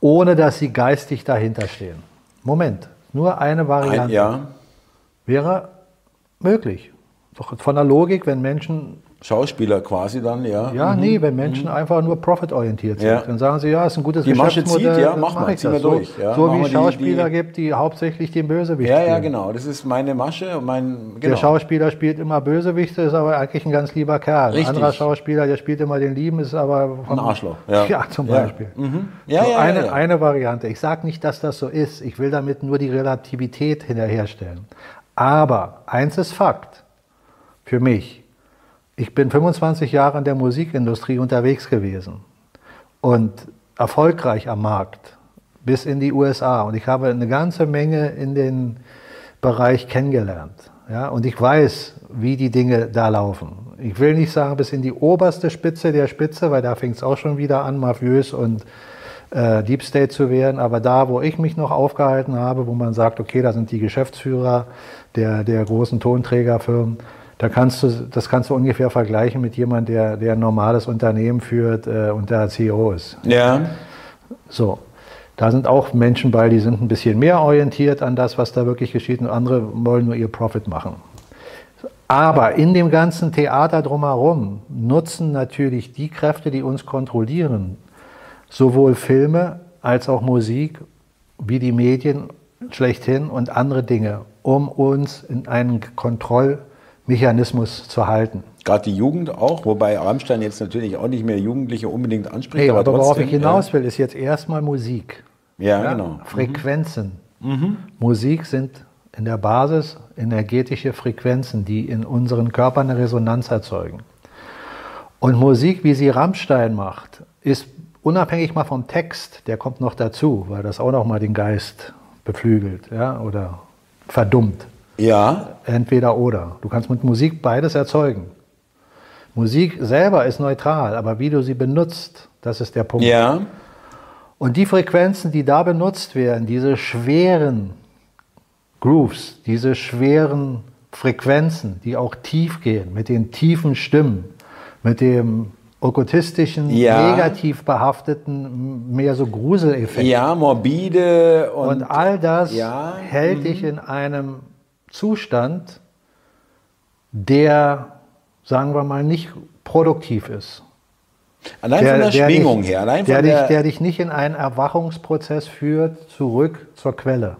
ohne dass sie geistig dahinter stehen. Moment, nur eine Ein, Variante ja. wäre möglich. Doch von der Logik, wenn Menschen, Schauspieler quasi dann, ja. ja, nee, wenn Menschen einfach nur profitorientiert sind, Mhm. Ja. dann sagen sie, ja, ist ein gutes Die Masche Geschäftsmodell, zieht, ja, dann mach mal, das. wir durch, So, ja. so wie es die- Schauspieler die- gibt, die hauptsächlich den Bösewicht Ja, ja, genau. Das ist meine Masche und mein. Der Genau. Schauspieler spielt immer Bösewichte, ist aber eigentlich ein ganz lieber Kerl. Richtig. Ein anderer Schauspieler, der spielt immer den Lieben, ist aber Ein Arschloch. Ja, Ja, zum. Beispiel. Mhm. So eine, eine Variante. Ich sage nicht, dass das so ist. Ich will damit nur die Relativität hinterherstellen. Aber eins ist Fakt für mich. Ich bin 25 Jahre in der Musikindustrie unterwegs gewesen und erfolgreich am Markt bis in die USA. Und ich habe eine ganze Menge in den Bereich kennengelernt. Ja, und ich weiß, wie die Dinge da laufen. Ich will nicht sagen bis in die oberste Spitze der Spitze, weil da fängt es auch schon wieder an, mafiös und äh, Deep State zu werden. Aber da, wo ich mich noch aufgehalten habe, wo man sagt, okay, da sind die Geschäftsführer der, der großen Tonträgerfirmen, da kannst du, das kannst du ungefähr vergleichen mit jemandem, der, der ein normales Unternehmen führt äh, und der CEO ist. Ja. So, da sind auch Menschen bei, die sind ein bisschen mehr orientiert an das, was da wirklich geschieht, und andere wollen nur ihr Profit machen. Aber in dem ganzen Theater drumherum nutzen natürlich die Kräfte, die uns kontrollieren, sowohl Filme als auch Musik, wie die Medien schlechthin und andere Dinge, um uns in einen Kontrollmechanismus zu halten. Gerade die Jugend auch, wobei Rammstein jetzt natürlich auch nicht mehr Jugendliche unbedingt anspricht. Hey, aber worauf trotzdem, ich hinaus will, ist jetzt erstmal Musik. Ja, ja genau. Frequenzen. Musik sind in der Basis energetische Frequenzen, die in unseren Körpern eine Resonanz erzeugen. Und Musik, wie sie Rammstein macht, ist unabhängig mal vom Text, der kommt noch dazu, weil das auch noch mal den Geist beflügelt ja, oder verdummt. Ja, Entweder oder. Du kannst mit Musik beides erzeugen. Musik selber ist neutral, aber wie du sie benutzt, das ist der Punkt. ja. Und die Frequenzen, die da benutzt werden, diese schweren Grooves, diese schweren Frequenzen, die auch tief gehen, mit den tiefen Stimmen, mit dem okkultistischen, Ja. negativ behafteten, mehr so Gruseleffekt. Ja, morbide und, Und all das Ja, hält dich in einem Zustand, der, sagen wir mal, nicht produktiv ist. allein von der, Schwingung dich, her, allein der, von dich, der, der dich nicht in einen Erwachungsprozess führt, zurück zur Quelle,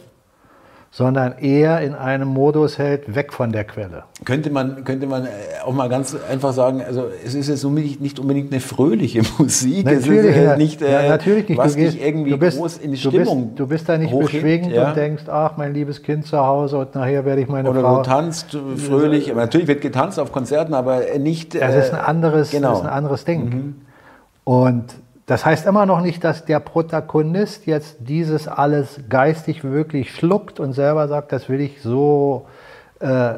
sondern eher in einem Modus hält, weg von der Quelle. könnte man, könnte man äh, auch mal ganz einfach sagen, also es ist jetzt nicht unbedingt eine fröhliche Musik, es ist äh, nicht, äh, ja, natürlich nicht. was du, gehst, irgendwie du bist, groß in die du Stimmung bist, du bist da nicht beschwingend ja. und denkst, ach, mein liebes Kind zu Hause und nachher werde ich meine Oder Frau... du tanzt äh, fröhlich, aber natürlich wird getanzt auf Konzerten, aber äh, nicht... Das ist ein anderes, genau. das ist ein anderes Ding. Und das heißt immer noch nicht, dass der Protagonist jetzt dieses alles geistig wirklich schluckt und selber sagt, das will ich so äh,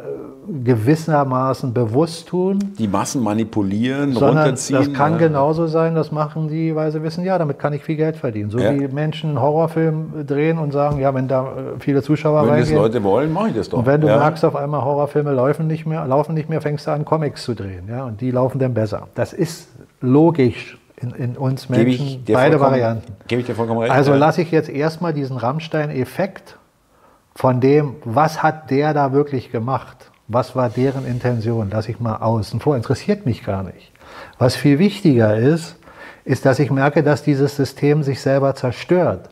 gewissermaßen bewusst tun. die Massen manipulieren, Sondern runterziehen. das kann genauso sein, das machen die, weil sie wissen, ja, damit kann ich viel Geld verdienen. So Ja. wie Menschen einen Horrorfilm drehen und sagen, ja, wenn da viele Zuschauer Wenn das reingehen. Leute wollen, mache ich das doch. Und wenn du ja. merkst, auf einmal Horrorfilme laufen nicht mehr, laufen nicht mehr, fängst du an, Comics zu drehen. Ja? Und die laufen dann besser. Das ist logisch in, in uns Menschen, beide Varianten. Gebe ich dir vollkommen recht. Also lasse ich jetzt erstmal diesen Rammstein-Effekt von dem, was hat der da wirklich gemacht? Was war deren Intention? Lasse ich mal außen vor. Interessiert mich gar nicht. Was viel wichtiger ist, ist, dass ich merke, dass dieses System sich selber zerstört.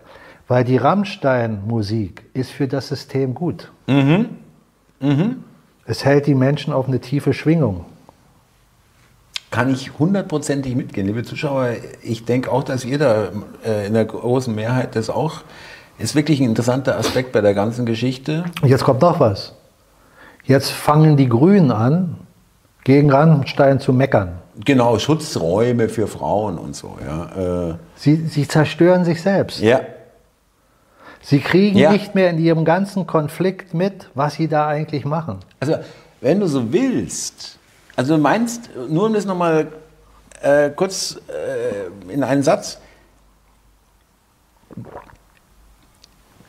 Weil die Rammstein-Musik ist für das System gut. Es hält die Menschen auf eine tiefe Schwingung. Kann ich hundertprozentig mitgehen, liebe Zuschauer. Ich denke auch, dass ihr da äh, in der großen Mehrheit das auch ist wirklich ein interessanter Aspekt bei der ganzen Geschichte. Und jetzt kommt noch was. Jetzt fangen die Grünen an, gegen Rammstein zu meckern. Genau, Schutzräume für Frauen und so. Ja, äh, Sie, sie zerstören sich selbst. ja. Sie kriegen Ja. nicht mehr in ihrem ganzen Konflikt mit, was sie da eigentlich machen. Also, wenn du so willst, also du meinst, nur um das nochmal äh, kurz äh, in einen Satz.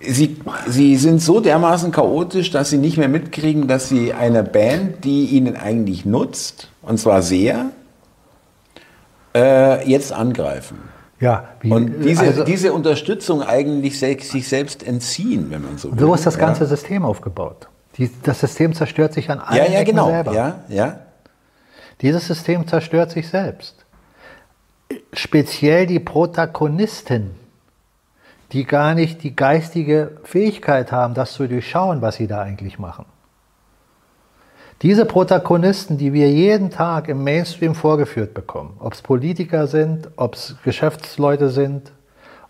Sie, sie sind so dermaßen chaotisch, dass sie nicht mehr mitkriegen, dass sie eine Band, die ihnen eigentlich nutzt, und zwar sehr, äh, jetzt angreifen. Ja, wie, Und diese, also, diese Unterstützung eigentlich se sich selbst entziehen, wenn man so will. so ist das Ja. ganze System aufgebaut. Die, das System zerstört sich an allen Ja, ja, Ecken genau. selber. Ja, ja. Dieses System zerstört sich selbst. Speziell die Protagonisten, die gar nicht die geistige Fähigkeit haben, das zu durchschauen, was sie da eigentlich machen. Diese Protagonisten, die wir jeden Tag im Mainstream vorgeführt bekommen, ob es Politiker sind, ob es Geschäftsleute sind,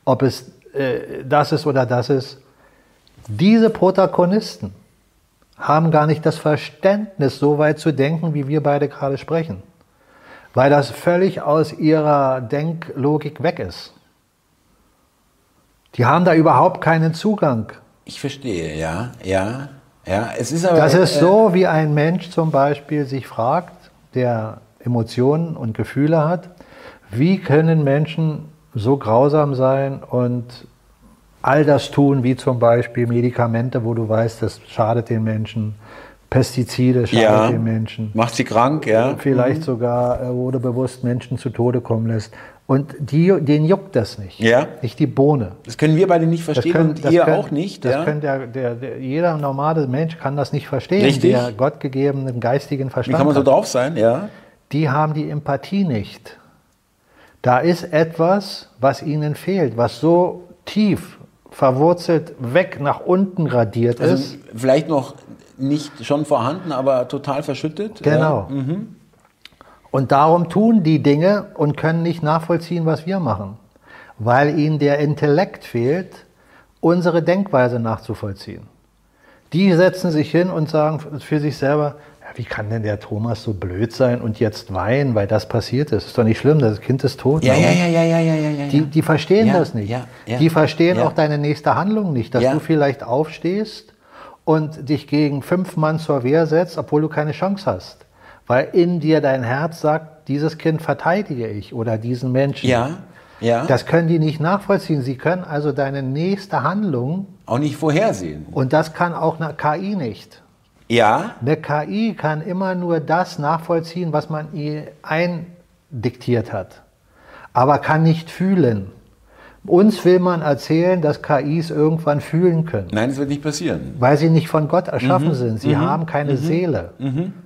ob es äh, das ist oder das ist, diese Protagonisten haben gar nicht das Verständnis, so weit zu denken, wie wir beide gerade sprechen. Weil das völlig aus ihrer Denklogik weg ist. Die haben da überhaupt keinen Zugang. Ich verstehe, ja, ja, ja. Es ist aber. Das ist äh, so, wie ein Mensch zum Beispiel sich fragt, der Emotionen und Gefühle hat, wie können Menschen so grausam sein und all das tun, wie zum Beispiel Medikamente, wo du weißt, das schadet den Menschen, Pestizide schadet Ja. den Menschen. Macht sie krank, ja. Vielleicht sogar, äh, wo du bewusst Menschen zu Tode kommen lässt. Und die, denen juckt das nicht. Ja. Nicht die Bohne. Das können wir beide nicht verstehen und ihr können- auch nicht. Das ja. können der, der, der, jeder normale Mensch kann das nicht verstehen, Richtig. der gottgegebenen geistigen Wie Verstand kann man so drauf sein, ja? Die haben die Empathie nicht. Da ist etwas, was ihnen fehlt, was so tief verwurzelt weg nach unten radiert Also ist. vielleicht noch nicht schon vorhanden, aber total verschüttet. Genau. Ja. Mhm. Und darum tun die Dinge und können nicht nachvollziehen, was wir machen, weil ihnen der Intellekt fehlt, unsere Denkweise nachzuvollziehen. Die setzen sich hin und sagen für sich selber, wie kann denn der Thomas so blöd sein und jetzt weinen, weil das passiert ist? Ist doch nicht schlimm, das Kind ist tot. Ja, Warum? ja, ja, ja, ja, ja, ja. Die, die verstehen Ja, das nicht. ja, ja, die verstehen auch deine nächste Handlung nicht, dass du vielleicht aufstehst und dich gegen fünf Mann zur Wehr setzt, obwohl du keine Chance hast. Weil in dir dein Herz sagt, dieses Kind verteidige ich oder diesen Menschen. Ja. Ja. Das können die nicht nachvollziehen. Sie können also deine nächste Handlung Auch nicht vorhersehen. und das kann auch eine KI nicht. Ja, Eine KI kann immer nur das nachvollziehen, was man ihr eindiktiert hat, aber kann nicht fühlen. Uns will man erzählen, dass KIs irgendwann fühlen können, nein, es wird nicht passieren. weil sie nicht von Gott erschaffen Mhm. sind. Sie haben keine Seele.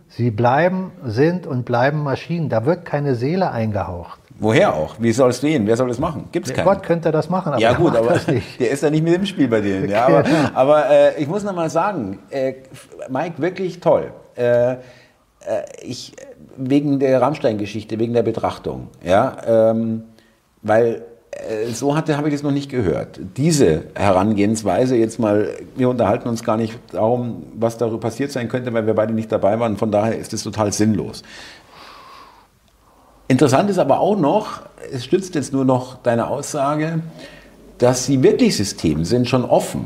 Sie bleiben, sind und bleiben Maschinen. Da wird keine Seele eingehaucht. Woher auch? Wie soll es gehen? Wer soll das machen? Gibt es keinen. Gott könnte das machen, aber ja gut, aber der ist ja nicht mit im Spiel bei denen. Ja, aber aber äh, ich muss noch mal sagen, äh, Mike, wirklich toll. Äh, äh, ich, wegen der Rammstein-Geschichte, wegen der Betrachtung. Ja, ähm, weil äh, so hatte, habe ich das noch nicht gehört. Diese Herangehensweise, jetzt mal, wir unterhalten uns gar nicht darum, was darüber passiert sein könnte, weil wir beide nicht dabei waren. Von daher ist es total sinnlos. Interessant ist aber auch noch, es stützt jetzt nur noch deine Aussage, dass sie wirklich System sind, schon offen.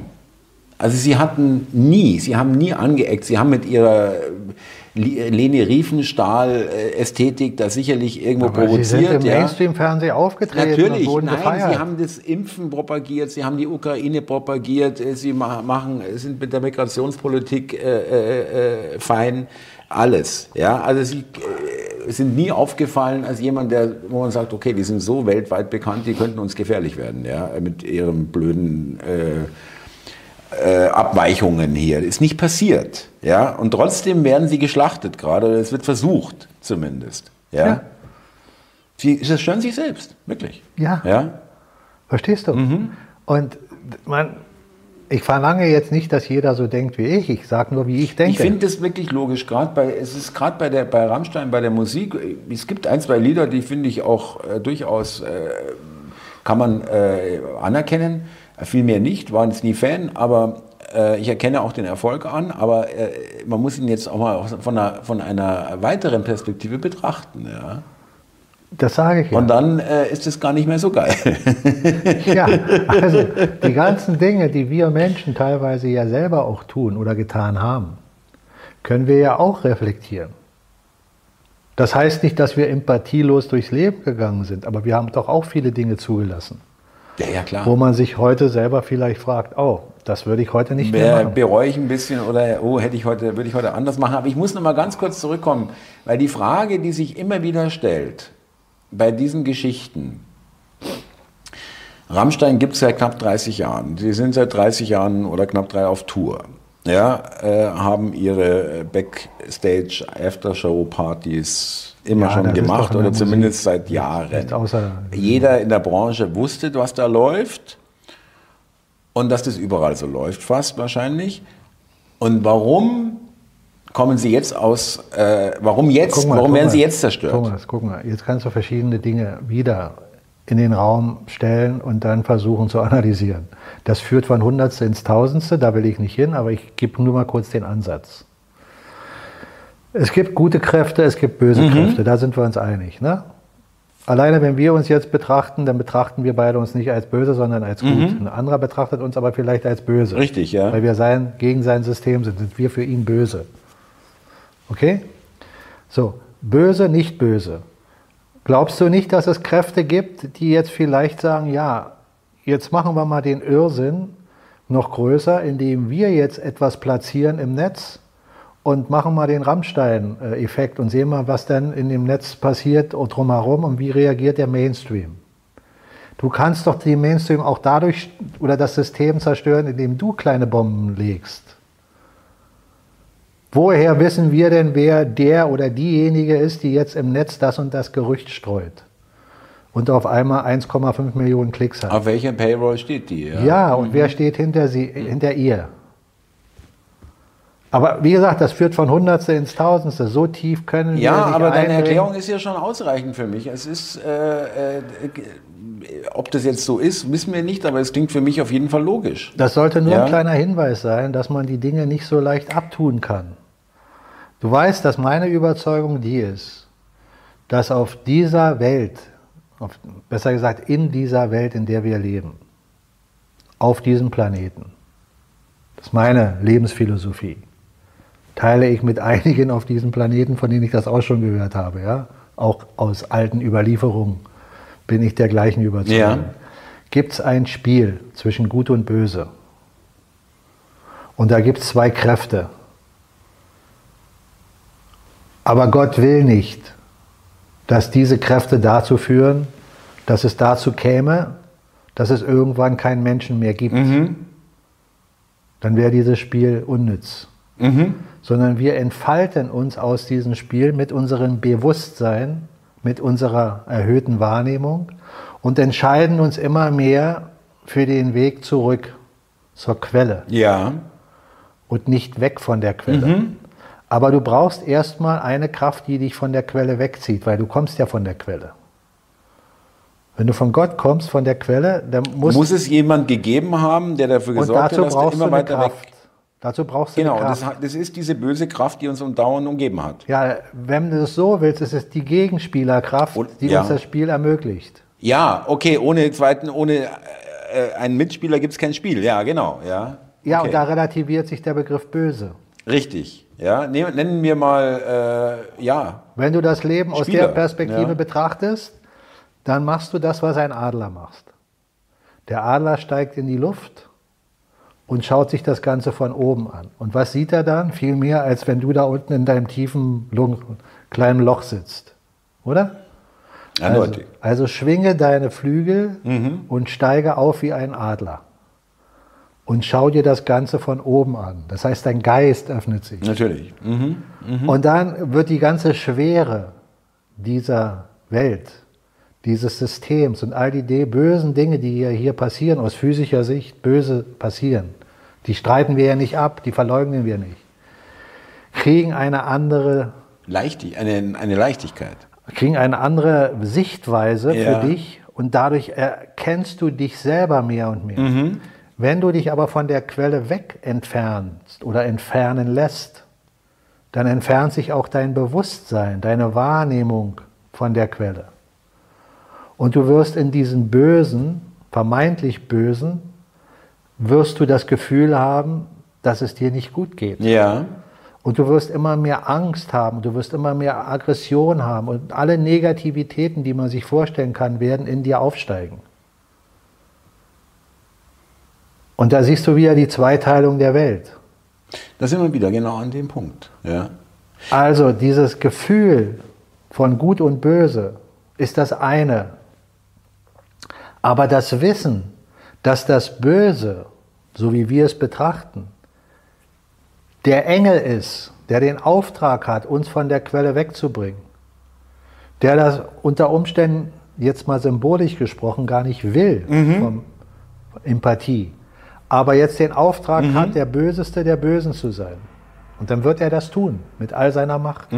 Also sie hatten nie, sie haben nie angeeckt, sie haben mit ihrer Leni Riefenstahl-Ästhetik da sicherlich irgendwo Aber sie sind provoziert. im ja. Mainstream-Fernsehen aufgetreten Natürlich, und wurden nein, gefeiert. sie haben das Impfen propagiert, sie haben die Ukraine propagiert, äh, sie ma- machen, sind mit der Migrationspolitik äh, äh, äh, fein, alles. Ja, also sie äh, sind nie aufgefallen als jemand, der, wo man sagt, okay, die sind so weltweit bekannt, die könnten uns gefährlich werden, ja, mit ihrem blöden äh, äh, Abweichungen hier. Ist nicht passiert. Ja? Und trotzdem werden sie geschlachtet gerade, oder es wird versucht zumindest. Ja? Ja. Sie zerstören sich selbst, wirklich. Ja. ja? Verstehst du? Mhm. Und man, ich verlange jetzt nicht, dass jeder so denkt wie ich. Ich sage nur, wie ich denke. Ich finde das wirklich logisch, gerade bei, es ist gerade bei der, bei Rammstein, bei der Musik, es gibt ein, zwei Lieder, die finde ich auch äh, durchaus, äh, kann man äh, anerkennen, viel mehr nicht, waren jetzt nie Fan, aber äh, ich erkenne auch den Erfolg an, aber äh, man muss ihn jetzt auch mal von einer, von einer weiteren Perspektive betrachten. Ja? Das sage ich ja. Und dann äh, ist es gar nicht mehr so geil. Ja, also die ganzen Dinge, die wir Menschen teilweise ja selber auch tun oder getan haben, können wir ja auch reflektieren. Das heißt nicht, dass wir empathielos durchs Leben gegangen sind, aber wir haben doch auch viele Dinge zugelassen, ja, ja, klar. wo man sich heute selber vielleicht fragt, oh, das würde ich heute nicht mehr machen. bereue ich ein bisschen oder oh, hätte ich heute, würde ich heute anders machen. Aber ich muss noch mal ganz kurz zurückkommen, weil die Frage, die sich immer wieder stellt bei diesen Geschichten, Rammstein gibt es seit knapp 30 Jahren. Sie sind seit 30 Jahren oder knapp drei auf Tour. Ja, äh, haben ihre Backstage Aftershow Partys immer Ja, schon gemacht oder der zumindest Musik seit Jahren. außer- Jeder in der Branche wusste, was da läuft und dass das überall so läuft, fast wahrscheinlich. Und warum kommen Sie jetzt aus, äh, warum jetzt, Guck mal, warum guck werden mal. Sie jetzt zerstört? Thomas, guck mal, jetzt kannst du verschiedene Dinge wieder in den Raum stellen und dann versuchen zu analysieren. Das führt von Hundertste ins Tausendste, da will ich nicht hin, aber ich gebe nur mal kurz den Ansatz. Es gibt gute Kräfte, es gibt böse Mhm. Kräfte, da sind wir uns einig. Ne? Alleine wenn wir uns jetzt betrachten, dann betrachten wir beide uns nicht als böse, sondern als gut. Ein anderer betrachtet uns aber vielleicht als böse. Mhm. Richtig, ja. Weil wir sein, gegen sein System sind, sind wir für ihn böse. Okay? So, böse, nicht böse. Glaubst du nicht, dass es Kräfte gibt, die jetzt vielleicht sagen, ja, jetzt machen wir mal den Irrsinn noch größer, indem wir jetzt etwas platzieren im Netz und machen mal den Rammstein-Effekt und sehen mal, was dann in dem Netz passiert und drumherum und wie reagiert der Mainstream. Du kannst doch den Mainstream auch dadurch oder das System zerstören, indem du kleine Bomben legst. Woher wissen wir denn, wer der oder diejenige ist, die jetzt im Netz das und das Gerücht streut? Und auf einmal 1,5 Millionen Klicks hat. Auf welcher Payroll steht die? Ja, und wer steht hinter, sie, hinter ihr? Aber wie gesagt, das führt von Hundertste ins Tausendste. So tief können wir Ja, aber deine eindringen. Erklärung ist ja schon ausreichend für mich. Es ist, äh, äh, ob das jetzt so ist, wissen wir nicht, aber es klingt für mich auf jeden Fall logisch. Das sollte nur Ja. ein kleiner Hinweis sein, dass man die Dinge nicht so leicht abtun kann. Du weißt, dass meine Überzeugung die ist, dass auf dieser Welt, auf, besser gesagt in dieser Welt, in der wir leben, auf diesem Planeten, das ist meine Lebensphilosophie, teile ich mit einigen auf diesem Planeten, von denen ich das auch schon gehört habe, ja, auch aus alten Überlieferungen, bin ich der gleichen Überzeugung. Ja. Gibt es ein Spiel zwischen Gut und Böse? Und da gibt es zwei Kräfte. Aber Gott will nicht, dass diese Kräfte dazu führen, dass es dazu käme, dass es irgendwann keinen Menschen mehr gibt. Dann wäre dieses Spiel unnütz. Sondern wir entfalten uns aus diesem Spiel mit unserem Bewusstsein, mit unserer erhöhten Wahrnehmung und entscheiden uns immer mehr für den Weg zurück zur Quelle Ja. und nicht weg von der Quelle. Aber du brauchst erstmal eine Kraft, die dich von der Quelle wegzieht, weil du kommst ja von der Quelle. Wenn du von Gott kommst, von der Quelle, dann musst Muss es jemand gegeben haben, der dafür gesorgt hat, dass du brauchst du immer weiter Kraft. weg. Dazu brauchst du Genau, eine das, Kraft. hat- das ist diese böse Kraft, die uns dauernd umgeben hat. ja, wenn du es so willst, ist es die Gegenspielerkraft, Und- die ja. uns das Spiel ermöglicht. Ja, okay, ohne zweiten, ohne äh, einen Mitspieler gibt es kein Spiel. Ja, genau, ja. Ja, okay. und da relativiert sich der Begriff böse. Richtig, ja. Nehmen- Nennen wir mal, äh, ja, Wenn du das Leben aus Spieler, der Perspektive ja. betrachtest, dann machst du das, was ein Adler macht. Der Adler steigt in die Luft und schaut sich das Ganze von oben an. Und was sieht er dann? Viel mehr, als wenn du da unten in deinem tiefen, kleinen Loch sitzt. Oder? Also, eindeutig. also schwinge deine Flügel Mhm. und steige auf wie ein Adler. Und schau dir das Ganze von oben an. Das heißt, dein Geist öffnet sich. Natürlich. Mhm. Und dann wird die ganze Schwere dieser Welt, dieses Systems und all die bösen Dinge, die hier, hier passieren, aus physischer Sicht böse passieren, die streiten wir ja nicht ab, die verleugnen wir nicht, kriegen eine andere, Leichtig, eine, eine Leichtigkeit. kriegen eine andere Sichtweise Ja. für dich und dadurch erkennst du dich selber mehr und mehr. Wenn du dich aber von der Quelle weg entfernst oder entfernen lässt, dann entfernt sich auch dein Bewusstsein, deine Wahrnehmung von der Quelle. Und du wirst in diesem Bösen, vermeintlich Bösen, wirst du das Gefühl haben, dass es dir nicht gut geht. Ja. Und du wirst immer mehr Angst haben, du wirst immer mehr Aggression haben und alle Negativitäten, die man sich vorstellen kann, werden in dir aufsteigen. Und da siehst du wieder die Zweiteilung der Welt. Da sind wir wieder genau an dem Punkt. Ja. Also dieses Gefühl von Gut und Böse ist das eine. Aber das Wissen, dass das Böse, so wie wir es betrachten, der Engel ist, der den Auftrag hat, uns von der Quelle wegzubringen, der das unter Umständen, jetzt mal symbolisch gesprochen, gar nicht will, vom Empathie, aber jetzt den Auftrag hat, der Böseste der Bösen zu sein. Und dann wird er das tun, mit all seiner Macht.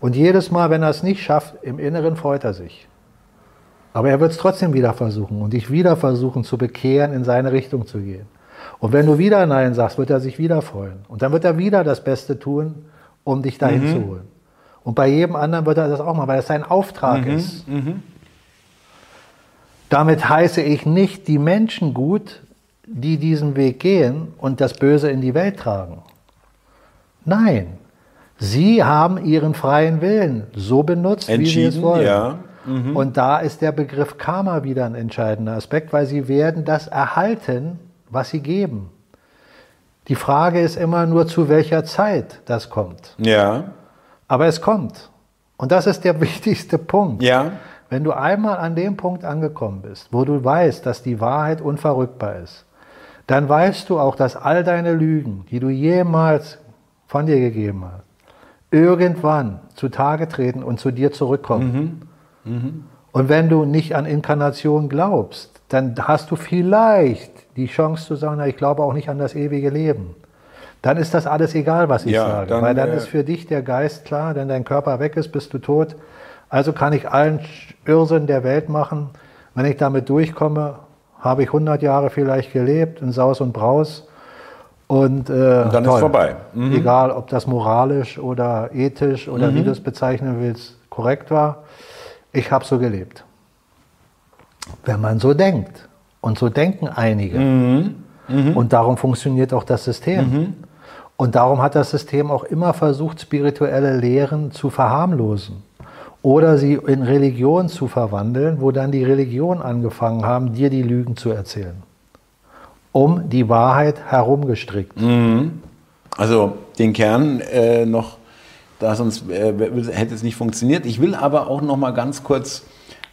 Und jedes Mal, wenn er es nicht schafft, im Inneren freut er sich. Aber er wird es trotzdem wieder versuchen und dich wieder versuchen zu bekehren, in seine Richtung zu gehen. Und wenn du wieder Nein sagst, wird er sich wieder freuen. Und dann wird er wieder das Beste tun, um dich dahin zu holen. Und bei jedem anderen wird er das auch machen, weil es sein Auftrag ist. Damit heiße ich nicht die Menschen gut, die diesen Weg gehen und das Böse in die Welt tragen. Nein, sie haben ihren freien Willen so benutzt, wie sie es wollen. ja. Und da ist der Begriff Karma wieder ein entscheidender Aspekt, weil sie werden das erhalten, was sie geben. Die Frage ist immer nur, zu welcher Zeit das kommt. Ja. Aber es kommt. Und das ist der wichtigste Punkt. Ja. Wenn du einmal an dem Punkt angekommen bist, wo du weißt, dass die Wahrheit unverrückbar ist, dann weißt du auch, dass all deine Lügen, die du jemals von dir gegeben hast, irgendwann zutage treten und zu dir zurückkommen. Und wenn du nicht an Inkarnation glaubst, dann hast du vielleicht die Chance zu sagen, na, ich glaube auch nicht an das ewige Leben. Dann ist das alles egal, was ich Ja, sage. dann, weil dann äh, ist für dich der Geist klar, wenn dein Körper weg ist, bist du tot. Also kann ich allen Irrsinn der Welt machen. Wenn ich damit durchkomme, habe ich 100 Jahre vielleicht gelebt in Saus und Braus. Und, äh, Und dann ist toll. vorbei. Mhm. Egal, ob das moralisch oder ethisch oder wie du es bezeichnen willst, korrekt war. Ich habe so gelebt. Wenn man so denkt, und so denken einige, und darum funktioniert auch das System. Und darum hat das System auch immer versucht, spirituelle Lehren zu verharmlosen oder sie in Religion zu verwandeln, wo dann die Religion angefangen haben, dir die Lügen zu erzählen. Um die Wahrheit herumgestrickt. Mhm. Also den Kern äh, noch, da sonst äh, hätte es nicht funktioniert. Ich will aber auch noch mal ganz kurz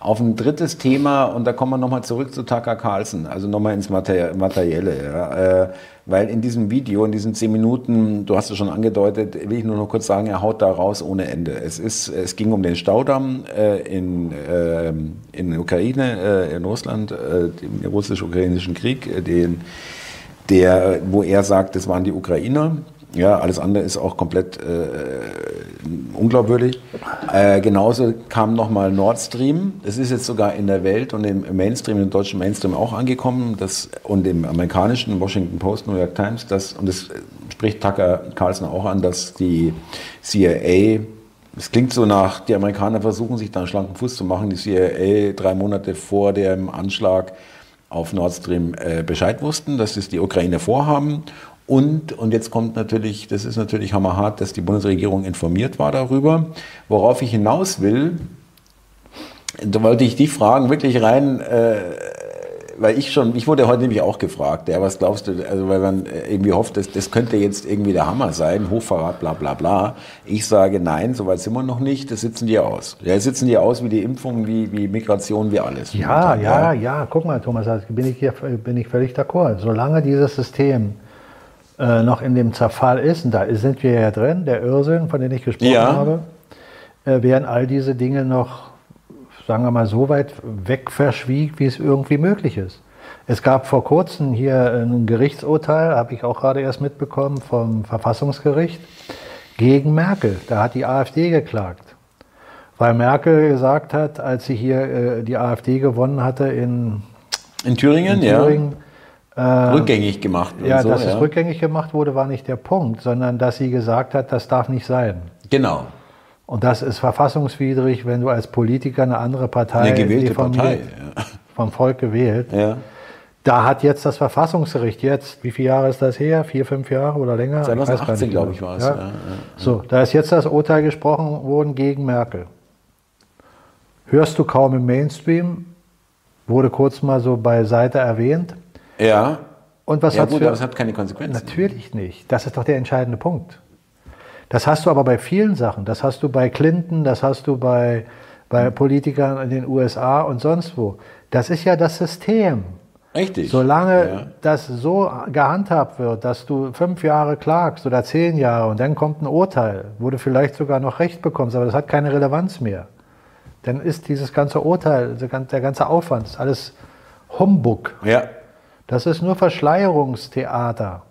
auf ein drittes Thema und da kommen wir nochmal zurück zu Tucker Carlson, also nochmal ins Materielle. Ja. Äh, weil in diesem Video, in diesen zehn Minuten, du hast es schon angedeutet, will ich nur noch kurz sagen, er haut da raus ohne Ende. Es, ist, es ging um den Staudamm äh, in, äh, in Ukraine, in Russland, den russisch-ukrainischen Krieg, den, der, wo er sagt, das waren die Ukrainer. Ja, alles andere ist auch komplett äh, unglaubwürdig. Äh, genauso kam nochmal Nord Stream. Das ist jetzt sogar in der Welt und im Mainstream, im deutschen Mainstream auch angekommen. Das, und im amerikanischen Washington Post, New York Times. Das, und das spricht Tucker Carlson auch an, dass die CIA es klingt so nach, die Amerikaner versuchen sich da einen schlanken Fuß zu machen. Die CIA drei Monate vor dem Anschlag auf Nord Stream äh, Bescheid wussten, dass es die Ukraine vorhaben und, und jetzt kommt natürlich, das ist natürlich hammerhart, dass die Bundesregierung informiert war darüber. Worauf ich hinaus will, da wollte ich dich fragen, wirklich rein, äh, weil ich schon, ich wurde heute nämlich auch gefragt, ja, was glaubst du, also weil man irgendwie hofft, dass, das könnte jetzt irgendwie der Hammer sein, Hochverrat, bla bla bla. Ich sage nein, soweit sind wir noch nicht, das sitzen die aus. Ja, sitzen die aus wie die Impfung, wie, wie Migration, wie alles. Ja, ja, ja, guck mal, Thomas, bin ich hier bin ich völlig d'accord. Solange dieses System äh, noch in dem Zerfall ist, und da sind wir ja drin, der Irrsinn, von dem ich gesprochen ja. habe, äh, werden all diese Dinge noch, sagen wir mal, so weit weg verschwiegt, wie es irgendwie möglich ist. Es gab vor kurzem hier ein Gerichtsurteil, habe ich auch gerade erst mitbekommen, vom Verfassungsgericht gegen Merkel. Da hat die AfD geklagt. Weil Merkel gesagt hat, als sie hier äh, die AfD gewonnen hatte in, in Thüringen, in Thüringen ja rückgängig gemacht. Ja, so, dass ja. es rückgängig gemacht wurde, war nicht der Punkt, sondern dass sie gesagt hat, das darf nicht sein. Genau. Und das ist verfassungswidrig, wenn du als Politiker eine andere Partei, eine gewählte vom, Partei, ja. vom Volk gewählt. Ja. Da hat jetzt das Verfassungsgericht jetzt, wie viele Jahre ist das her? Vier, fünf Jahre oder länger? 2018, glaube ich, war es. Ja? So, da ist jetzt das Urteil gesprochen worden gegen Merkel. Hörst du kaum im Mainstream, wurde kurz mal so beiseite erwähnt. Ja. Und was ja, hat gut, für, aber es hat keine Konsequenzen. Natürlich nicht. Das ist doch der entscheidende Punkt. Das hast du aber bei vielen Sachen. Das hast du bei Clinton, das hast du bei, bei Politikern in den USA und sonst wo. Das ist ja das System. Richtig. Solange ja. das so gehandhabt wird, dass du fünf Jahre klagst oder zehn Jahre und dann kommt ein Urteil, wo du vielleicht sogar noch Recht bekommst, aber das hat keine Relevanz mehr, dann ist dieses ganze Urteil, der ganze Aufwand, alles Humbug. Ja. Das ist nur Verschleierungstheater.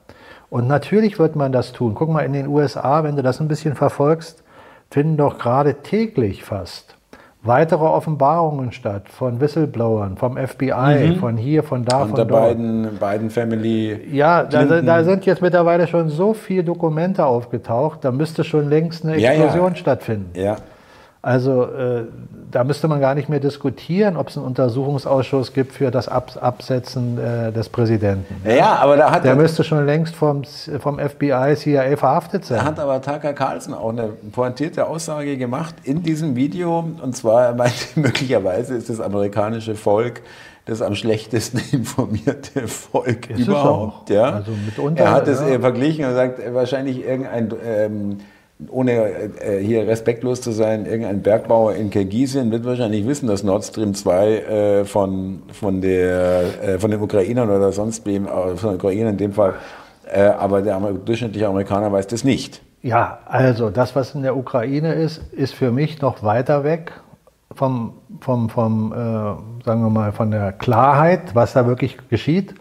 Und natürlich wird man das tun. Guck mal, in den USA, wenn du das ein bisschen verfolgst, finden doch gerade täglich fast weitere Offenbarungen statt von Whistleblowern, vom FBI, mhm. von hier, von da, von, von der dort. Beiden, beiden Family. Ja, da, da, sind jetzt mittlerweile schon so viele Dokumente aufgetaucht, da müsste schon längst eine Explosion ja, ja. stattfinden. Ja. Also äh, da müsste man gar nicht mehr diskutieren, ob es einen Untersuchungsausschuss gibt für das Ab Absetzen äh, des Präsidenten. Ja, aber da hat der müsste schon längst vom, vom FBI, CIA verhaftet sein. Da hat aber Tucker Carlson auch eine pointierte Aussage gemacht in diesem Video. Und zwar, er meinte, möglicherweise ist das amerikanische Volk das am schlechtesten informierte Volk ist überhaupt. Ja? Also mitunter, er hat es ja. verglichen und gesagt, wahrscheinlich irgendein ähm, ohne äh, hier respektlos zu sein, irgendein Bergbauer in Kirgisien wird wahrscheinlich wissen, dass Nord Stream 2 äh, von, von, der, äh, von den Ukrainern oder sonst wem, äh, von den Ukrainern in dem Fall, äh, aber der durchschnittliche Amerikaner weiß das nicht. Ja, also das, was in der Ukraine ist, ist für mich noch weiter weg vom, vom, vom äh, sagen wir mal, von der Klarheit, was da wirklich geschieht.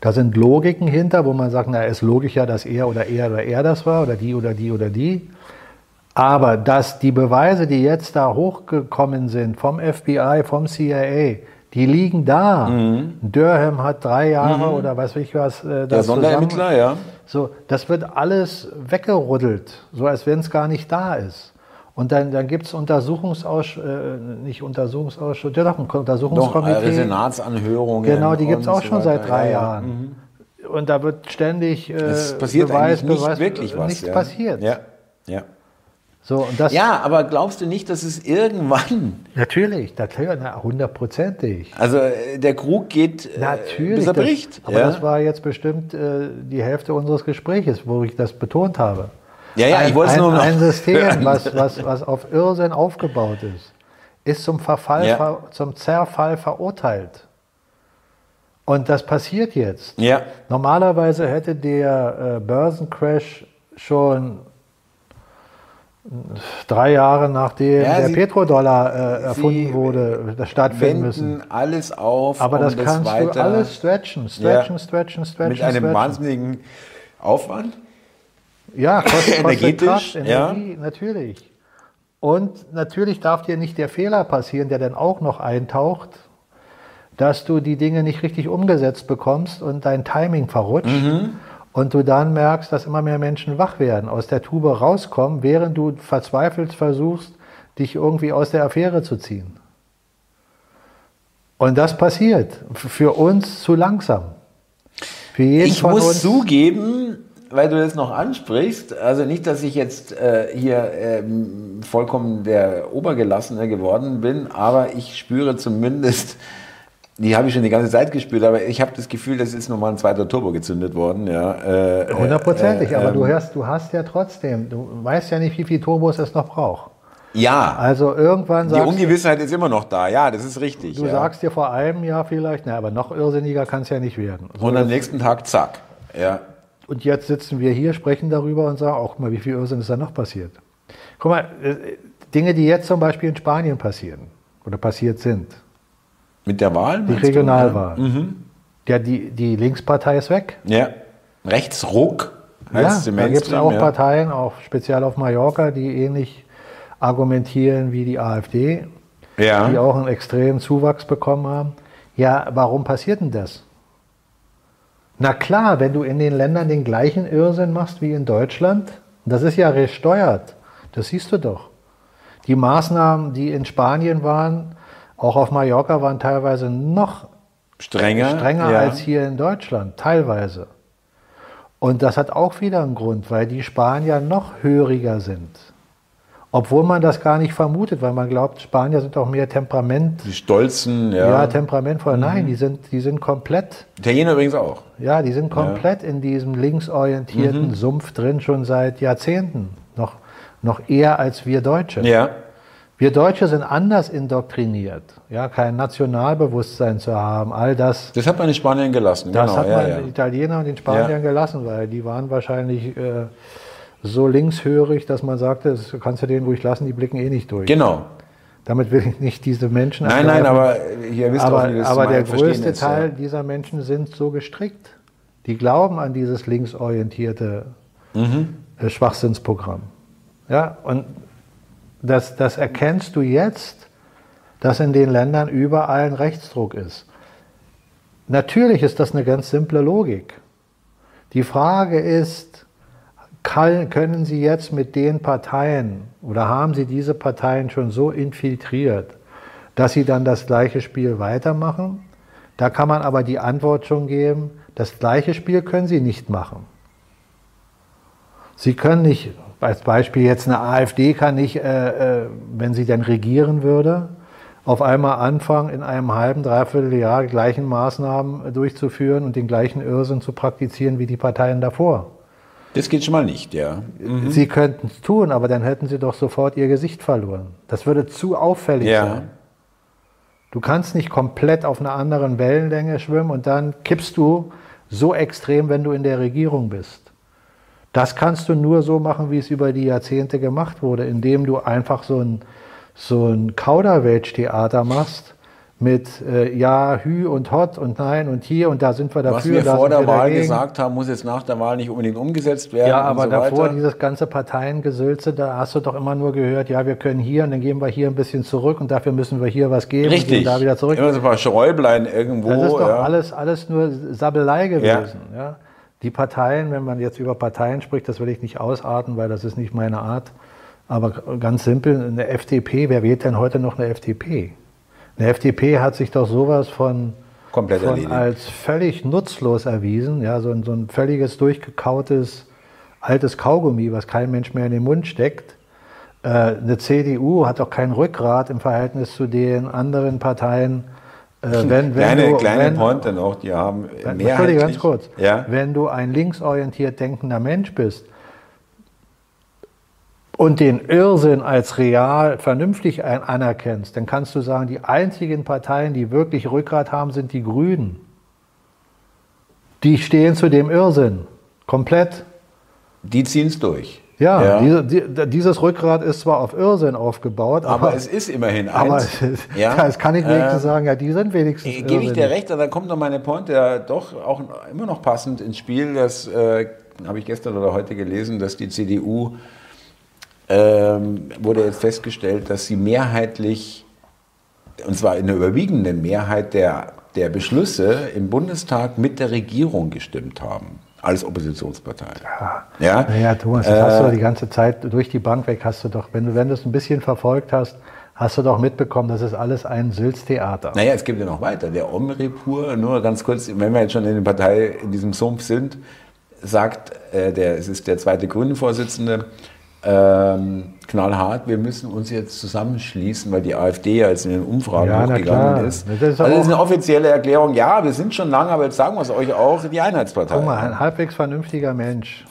Da sind Logiken hinter, wo man sagt, na, ist logisch ja, dass er oder er oder er das war oder die oder die oder die. Aber dass die Beweise, die jetzt da hochgekommen sind vom FBI, vom CIA, die liegen da. Mhm. Durham hat drei Jahre mhm. oder weiß ich was. Äh, Der Sonderermittler, ja. So, das wird alles weggeruddelt, so als wenn es gar nicht da ist. Und dann, dann gibt es Untersuchungsausschuss, äh, nicht Untersuchungsausschuss, ja doch, ein Untersuchungskomitee. Doch, äh, Senatsanhörungen. Genau, die gibt es auch so schon seit drei ja, Jahren. Mhm. Und da wird ständig äh, es passiert Beweis, nicht Beweis, wirklich was. Nichts ja. passiert. Ja, ja. So, und das, Ja, aber glaubst du nicht, dass es irgendwann, Natürlich, natürlich, na, hundertprozentig. also äh, der Krug geht, äh, Natürlich. bis er das- bricht? aber ja? das war jetzt bestimmt äh, die Hälfte unseres Gespräches, wo ich das betont habe. Ja, ja, ich ein, wollte es nur noch ein System, was, was, was auf Irrsinn aufgebaut ist, ist zum, Verfall, Ja. ver, zum Zerfall verurteilt. Und das passiert jetzt. ja, Normalerweise hätte der äh, Börsencrash schon äh, drei Jahre nachdem Ja, der Petrodollar äh, erfunden wurde, das stattfinden müssen. alles auf, Aber um das kannst du weiter alles stretchen, stretchen, stretchen, stretchen. mit einem stretchen. wahnsinnigen Aufwand. Ja, kostet, kostet Energetisch, Kraft, ja. Energie, natürlich. Und natürlich darf dir nicht der Fehler passieren, der dann auch noch eintaucht, dass du die Dinge nicht richtig umgesetzt bekommst und dein Timing verrutscht Mhm. und du dann merkst, dass immer mehr Menschen wach werden, aus der Tube rauskommen, während du verzweifelt versuchst, dich irgendwie aus der Affäre zu ziehen. Und das passiert für uns zu langsam. Für jeden Ich muss zugeben, weil du das noch ansprichst, also nicht, dass ich jetzt äh, hier ähm, vollkommen der Obergelassene geworden bin, aber ich spüre zumindest, die habe ich schon die ganze Zeit gespürt, aber ich habe das Gefühl, das ist nochmal ein zweiter Turbo gezündet worden. Ja, äh, Hundertprozentig, äh, aber du ähm, hast, du hast ja trotzdem, du weißt ja nicht, wie viel Turbos es noch braucht. Ja, Also irgendwann die sagst Ungewissheit ist immer noch da, ja, das ist richtig. du, ja. sagst dir vor einem Jahr vielleicht, na, aber noch irrsinniger kann es ja nicht werden. So, Und am nächsten Tag, zack. Ja. Und jetzt sitzen wir hier, sprechen darüber und sagen, auch mal, wie viel Irrsinn ist da noch passiert? Guck mal, äh, Dinge, die jetzt zum Beispiel in Spanien passieren oder passiert sind, Mit der Wahl? die meinst du? Regionalwahl. Mhm. Ja, die, die Linkspartei ist weg. Ja. Rechtsruck heißt Ja, es im da gibt es auch ja. Parteien, auch speziell auf Mallorca, die ähnlich argumentieren wie die AfD, Ja. die auch einen extremen Zuwachs bekommen haben. Ja, warum passiert denn das? Na klar, wenn du in den Ländern den gleichen Irrsinn machst wie in Deutschland, das ist ja gesteuert, das siehst du doch. Die Maßnahmen, die in Spanien waren, auch auf Mallorca, waren teilweise noch strenger. strenger ja. als hier in Deutschland, teilweise. Und das hat auch wieder einen Grund, weil die Spanier noch höriger sind. Obwohl man das gar nicht vermutet, weil man glaubt, Spanier sind auch mehr Temperament, Die Stolzen, ja, ja. temperamentvoll. Nein, die sind, die sind komplett, Italiener übrigens auch. ja, die sind komplett in diesem linksorientierten Sumpf drin schon seit Jahrzehnten. Noch, noch eher als wir Deutsche. Ja. Wir Deutsche sind anders indoktriniert. Ja, kein Nationalbewusstsein zu haben, all das. Das hat man in Spanien gelassen. Das genau, hat ja, man ja. den Italienern und den Spaniern Ja. gelassen, weil die waren wahrscheinlich äh, so linkshörig, dass man sagte, das kannst du denen ruhig lassen, die blicken eh nicht durch. Genau. Damit will ich nicht diese Menschen Nein, nein, aber ihr wisst aber, auch, wie das aber der größte ist, Teil Ja. dieser Menschen sind so gestrickt. Die glauben an dieses linksorientierte Mhm. äh, Schwachsinnsprogramm. Ja, und das, das erkennst du jetzt, dass in den Ländern überall ein Rechtsdruck ist. Natürlich ist das eine ganz simple Logik. Die Frage ist, können Sie jetzt mit den Parteien oder haben Sie diese Parteien schon so infiltriert, dass Sie dann das gleiche Spiel weitermachen? Da kann man aber die Antwort schon geben, das gleiche Spiel können Sie nicht machen. Sie können nicht, als Beispiel jetzt eine AfD kann nicht, äh, äh, wenn sie denn regieren würde, auf einmal anfangen, in einem halben, dreiviertel Jahr gleichen Maßnahmen durchzuführen und den gleichen Irrsinn zu praktizieren wie die Parteien davor. Das geht schon mal nicht, ja. Sie könnten es tun, aber dann hätten sie doch sofort ihr Gesicht verloren. Das würde zu auffällig Ja. sein. Du kannst nicht komplett auf einer anderen Wellenlänge schwimmen und dann kippst du so extrem, wenn du in der Regierung bist. Das kannst du nur so machen, wie es über die Jahrzehnte gemacht wurde, indem du einfach so ein, so ein Kauderwelsch-Theater machst mit äh, Ja, Hü und Hot und Nein und hier und da sind wir dafür. Was wir vor der wir Wahl dagegen. gesagt haben, muss jetzt nach der Wahl nicht unbedingt umgesetzt werden. Ja, und aber so davor weiter. dieses ganze Parteiengesülze, da hast du doch immer nur gehört, ja, wir können hier und dann gehen wir hier ein bisschen zurück und dafür müssen wir hier was geben und Richtig. gehen da wieder zurück. Immer so ein paar Schräublein irgendwo. Das ist doch ja. alles, alles nur Sabbelei gewesen. Ja. Die Parteien, wenn man jetzt über Parteien spricht, das will ich nicht ausarten, weil das ist nicht meine Art. Aber ganz simpel, eine FDP, wer wählt denn heute noch eine FDP? Eine FDP hat sich doch sowas von, Komplett von erledigt. als völlig nutzlos erwiesen. Ja, so, ein, so ein völliges, durchgekautes, altes Kaugummi, was kein Mensch mehr in den Mund steckt. Äh, eine CDU hat doch kein Rückgrat im Verhältnis zu den anderen Parteien. Äh, wenn, wenn kleine, du, kleine wenn, Pointe noch, die haben mehrheitlich... ganz kurz. Ja? Wenn du ein linksorientiert denkender Mensch bist, und den Irrsinn als real vernünftig anerkennst, dann kannst du sagen, die einzigen Parteien, die wirklich Rückgrat haben, sind die Grünen. Die stehen zu dem Irrsinn. Komplett. Die ziehen es durch. Ja, ja. Diese, die, dieses Rückgrat ist zwar auf Irrsinn aufgebaut, aber, aber es ist immerhin eins. Aber es, ja. es kann ich wenigstens äh, sagen, ja, die sind wenigstens. Äh, Gebe ich dir recht, aber dann kommt noch meine Pointe, ja, doch auch immer noch passend ins Spiel. Das äh, habe ich gestern oder heute gelesen, dass die CDU ähm, wurde jetzt festgestellt, dass sie mehrheitlich, und zwar in der überwiegenden Mehrheit der, der Beschlüsse im Bundestag mit der Regierung gestimmt haben als Oppositionspartei. Ja, ja? Naja, Thomas, das äh, hast du äh, die ganze Zeit durch die Bank weg, hast du doch, wenn du, wenn du es ein bisschen verfolgt hast, hast du doch mitbekommen, das ist alles ein Sülztheater. Naja, es gibt ja noch weiter. Der Omripur, nur ganz kurz, wenn wir jetzt schon in der Partei in diesem Sumpf sind, sagt, äh, der, es ist der zweite Grünen-Vorsitzende, ähm, knallhart, wir müssen uns jetzt zusammenschließen, weil die AfD ja jetzt in den Umfragen ja, hochgegangen ist. Das ist, also das ist eine offizielle Erklärung, ja, wir sind schon lange, aber jetzt sagen wir es euch auch, die Einheitspartei. Guck mal, ein halbwegs vernünftiger Mensch,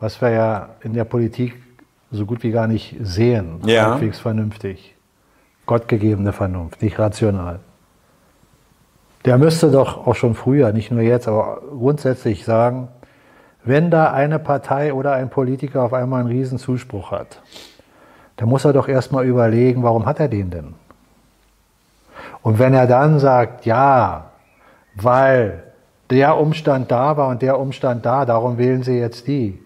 was wir ja in der Politik so gut wie gar nicht sehen, ja. halbwegs vernünftig, gottgegebene Vernunft, nicht rational. Der müsste doch auch schon früher, nicht nur jetzt, aber grundsätzlich sagen, wenn da eine Partei oder ein Politiker auf einmal einen riesen Zuspruch hat, dann muss er doch erstmal überlegen, warum hat er den denn? Und wenn er dann sagt, ja, weil der Umstand da war und der Umstand da, darum wählen Sie jetzt die,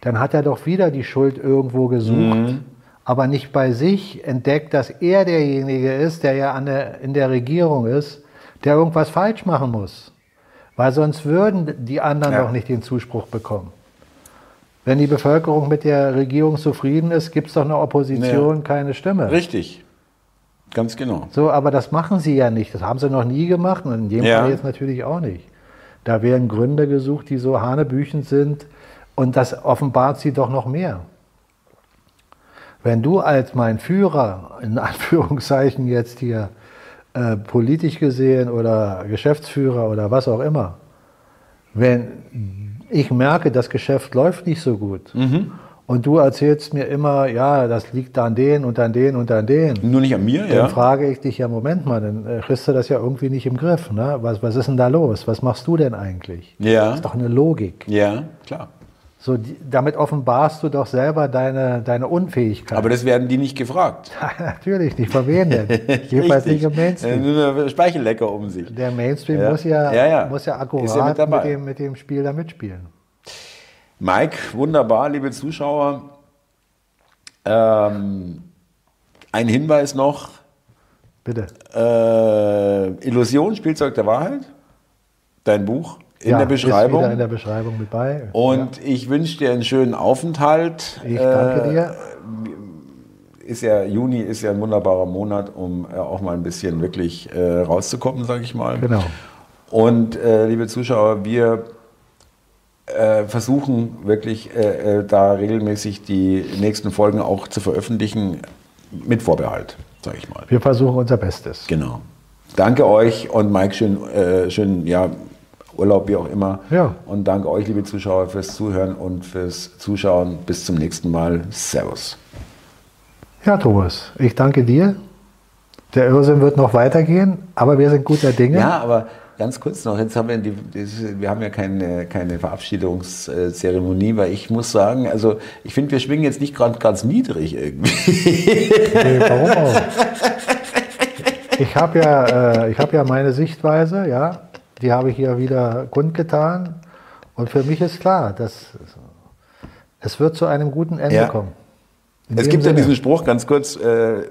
dann hat er doch wieder die Schuld irgendwo gesucht, mhm. aber nicht bei sich entdeckt, dass er derjenige ist, der ja der, in der Regierung ist, der irgendwas falsch machen muss. Weil sonst würden die anderen ja. doch nicht den Zuspruch bekommen. Wenn die Bevölkerung mit der Regierung zufrieden ist, gibt es doch eine Opposition ja. keine Stimme. Richtig. Ganz genau. So, aber das machen sie ja nicht. Das haben sie noch nie gemacht und in dem ja. Fall jetzt natürlich auch nicht. Da werden Gründe gesucht, die so hanebüchend sind und das offenbart sie doch noch mehr. Wenn du als mein Führer, in Anführungszeichen jetzt hier, äh, politisch gesehen oder Geschäftsführer oder was auch immer, wenn ich merke, das Geschäft läuft nicht so gut mhm. und du erzählst mir immer, ja, das liegt an den und an den und an den. Nur nicht an mir, dann ja. Dann frage ich dich ja, Moment mal, dann äh, kriegst du das ja irgendwie nicht im Griff. Ne? Was, was ist denn da los? Was machst du denn eigentlich? Ja. Das ist doch eine Logik. Ja, klar. So, die, damit offenbarst du doch selber deine, deine Unfähigkeit. Aber das werden die nicht gefragt. Natürlich nicht. Von wem denn? Jedenfalls nicht im Mainstream. Speichellecker um sich. Der Mainstream ja. Muss, ja, ja, ja, muss ja akkurat mit, mit, dem, mit dem Spiel da mitspielen. Mike, wunderbar, liebe Zuschauer. Ähm, ein Hinweis noch. Bitte. Äh, Illusion, Spielzeug der Wahrheit. Dein Buch in ja, der Beschreibung. Ist wieder in der Beschreibung mit bei. Und ja. ich wünsche dir einen schönen Aufenthalt. Ich danke dir. Äh, ist ja, Juni ist ja ein wunderbarer Monat, um äh, auch mal ein bisschen wirklich äh, rauszukommen, sage ich mal. Genau. Und äh, liebe Zuschauer, wir äh, versuchen wirklich äh, da regelmäßig die nächsten Folgen auch zu veröffentlichen, mit Vorbehalt, sage ich mal. Wir versuchen unser Bestes. Genau. Danke euch und Mike, schön, schön ja, Urlaub, wie auch immer. Ja. Und danke euch, liebe Zuschauer, fürs Zuhören und fürs Zuschauen. Bis zum nächsten Mal. Servus. Ja, Thomas, ich danke dir. Der Irrsinn wird noch weitergehen, aber wir sind guter Dinge. Ja, aber ganz kurz noch, jetzt haben wir, die, wir haben ja keine, keine Verabschiedungszeremonie, weil ich muss sagen, also ich finde, wir schwingen jetzt nicht gerade ganz niedrig irgendwie. Nee, warum auch? Ich habe ja, äh, hab ja meine Sichtweise, ja die habe ich hier wieder kundgetan. Und für mich ist klar, dass es wird zu einem guten Ende ja. kommen. In es gibt Sinne. ja diesen Spruch, ganz kurz, äh,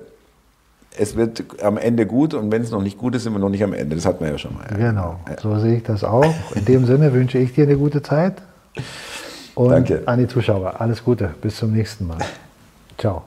es wird am Ende gut und wenn es noch nicht gut ist, sind wir noch nicht am Ende. Das hatten wir ja schon mal. Genau, ja. so sehe ich das auch. In dem Sinne wünsche ich dir eine gute Zeit. Und Danke. an die Zuschauer, alles Gute. Bis zum nächsten Mal. Ciao.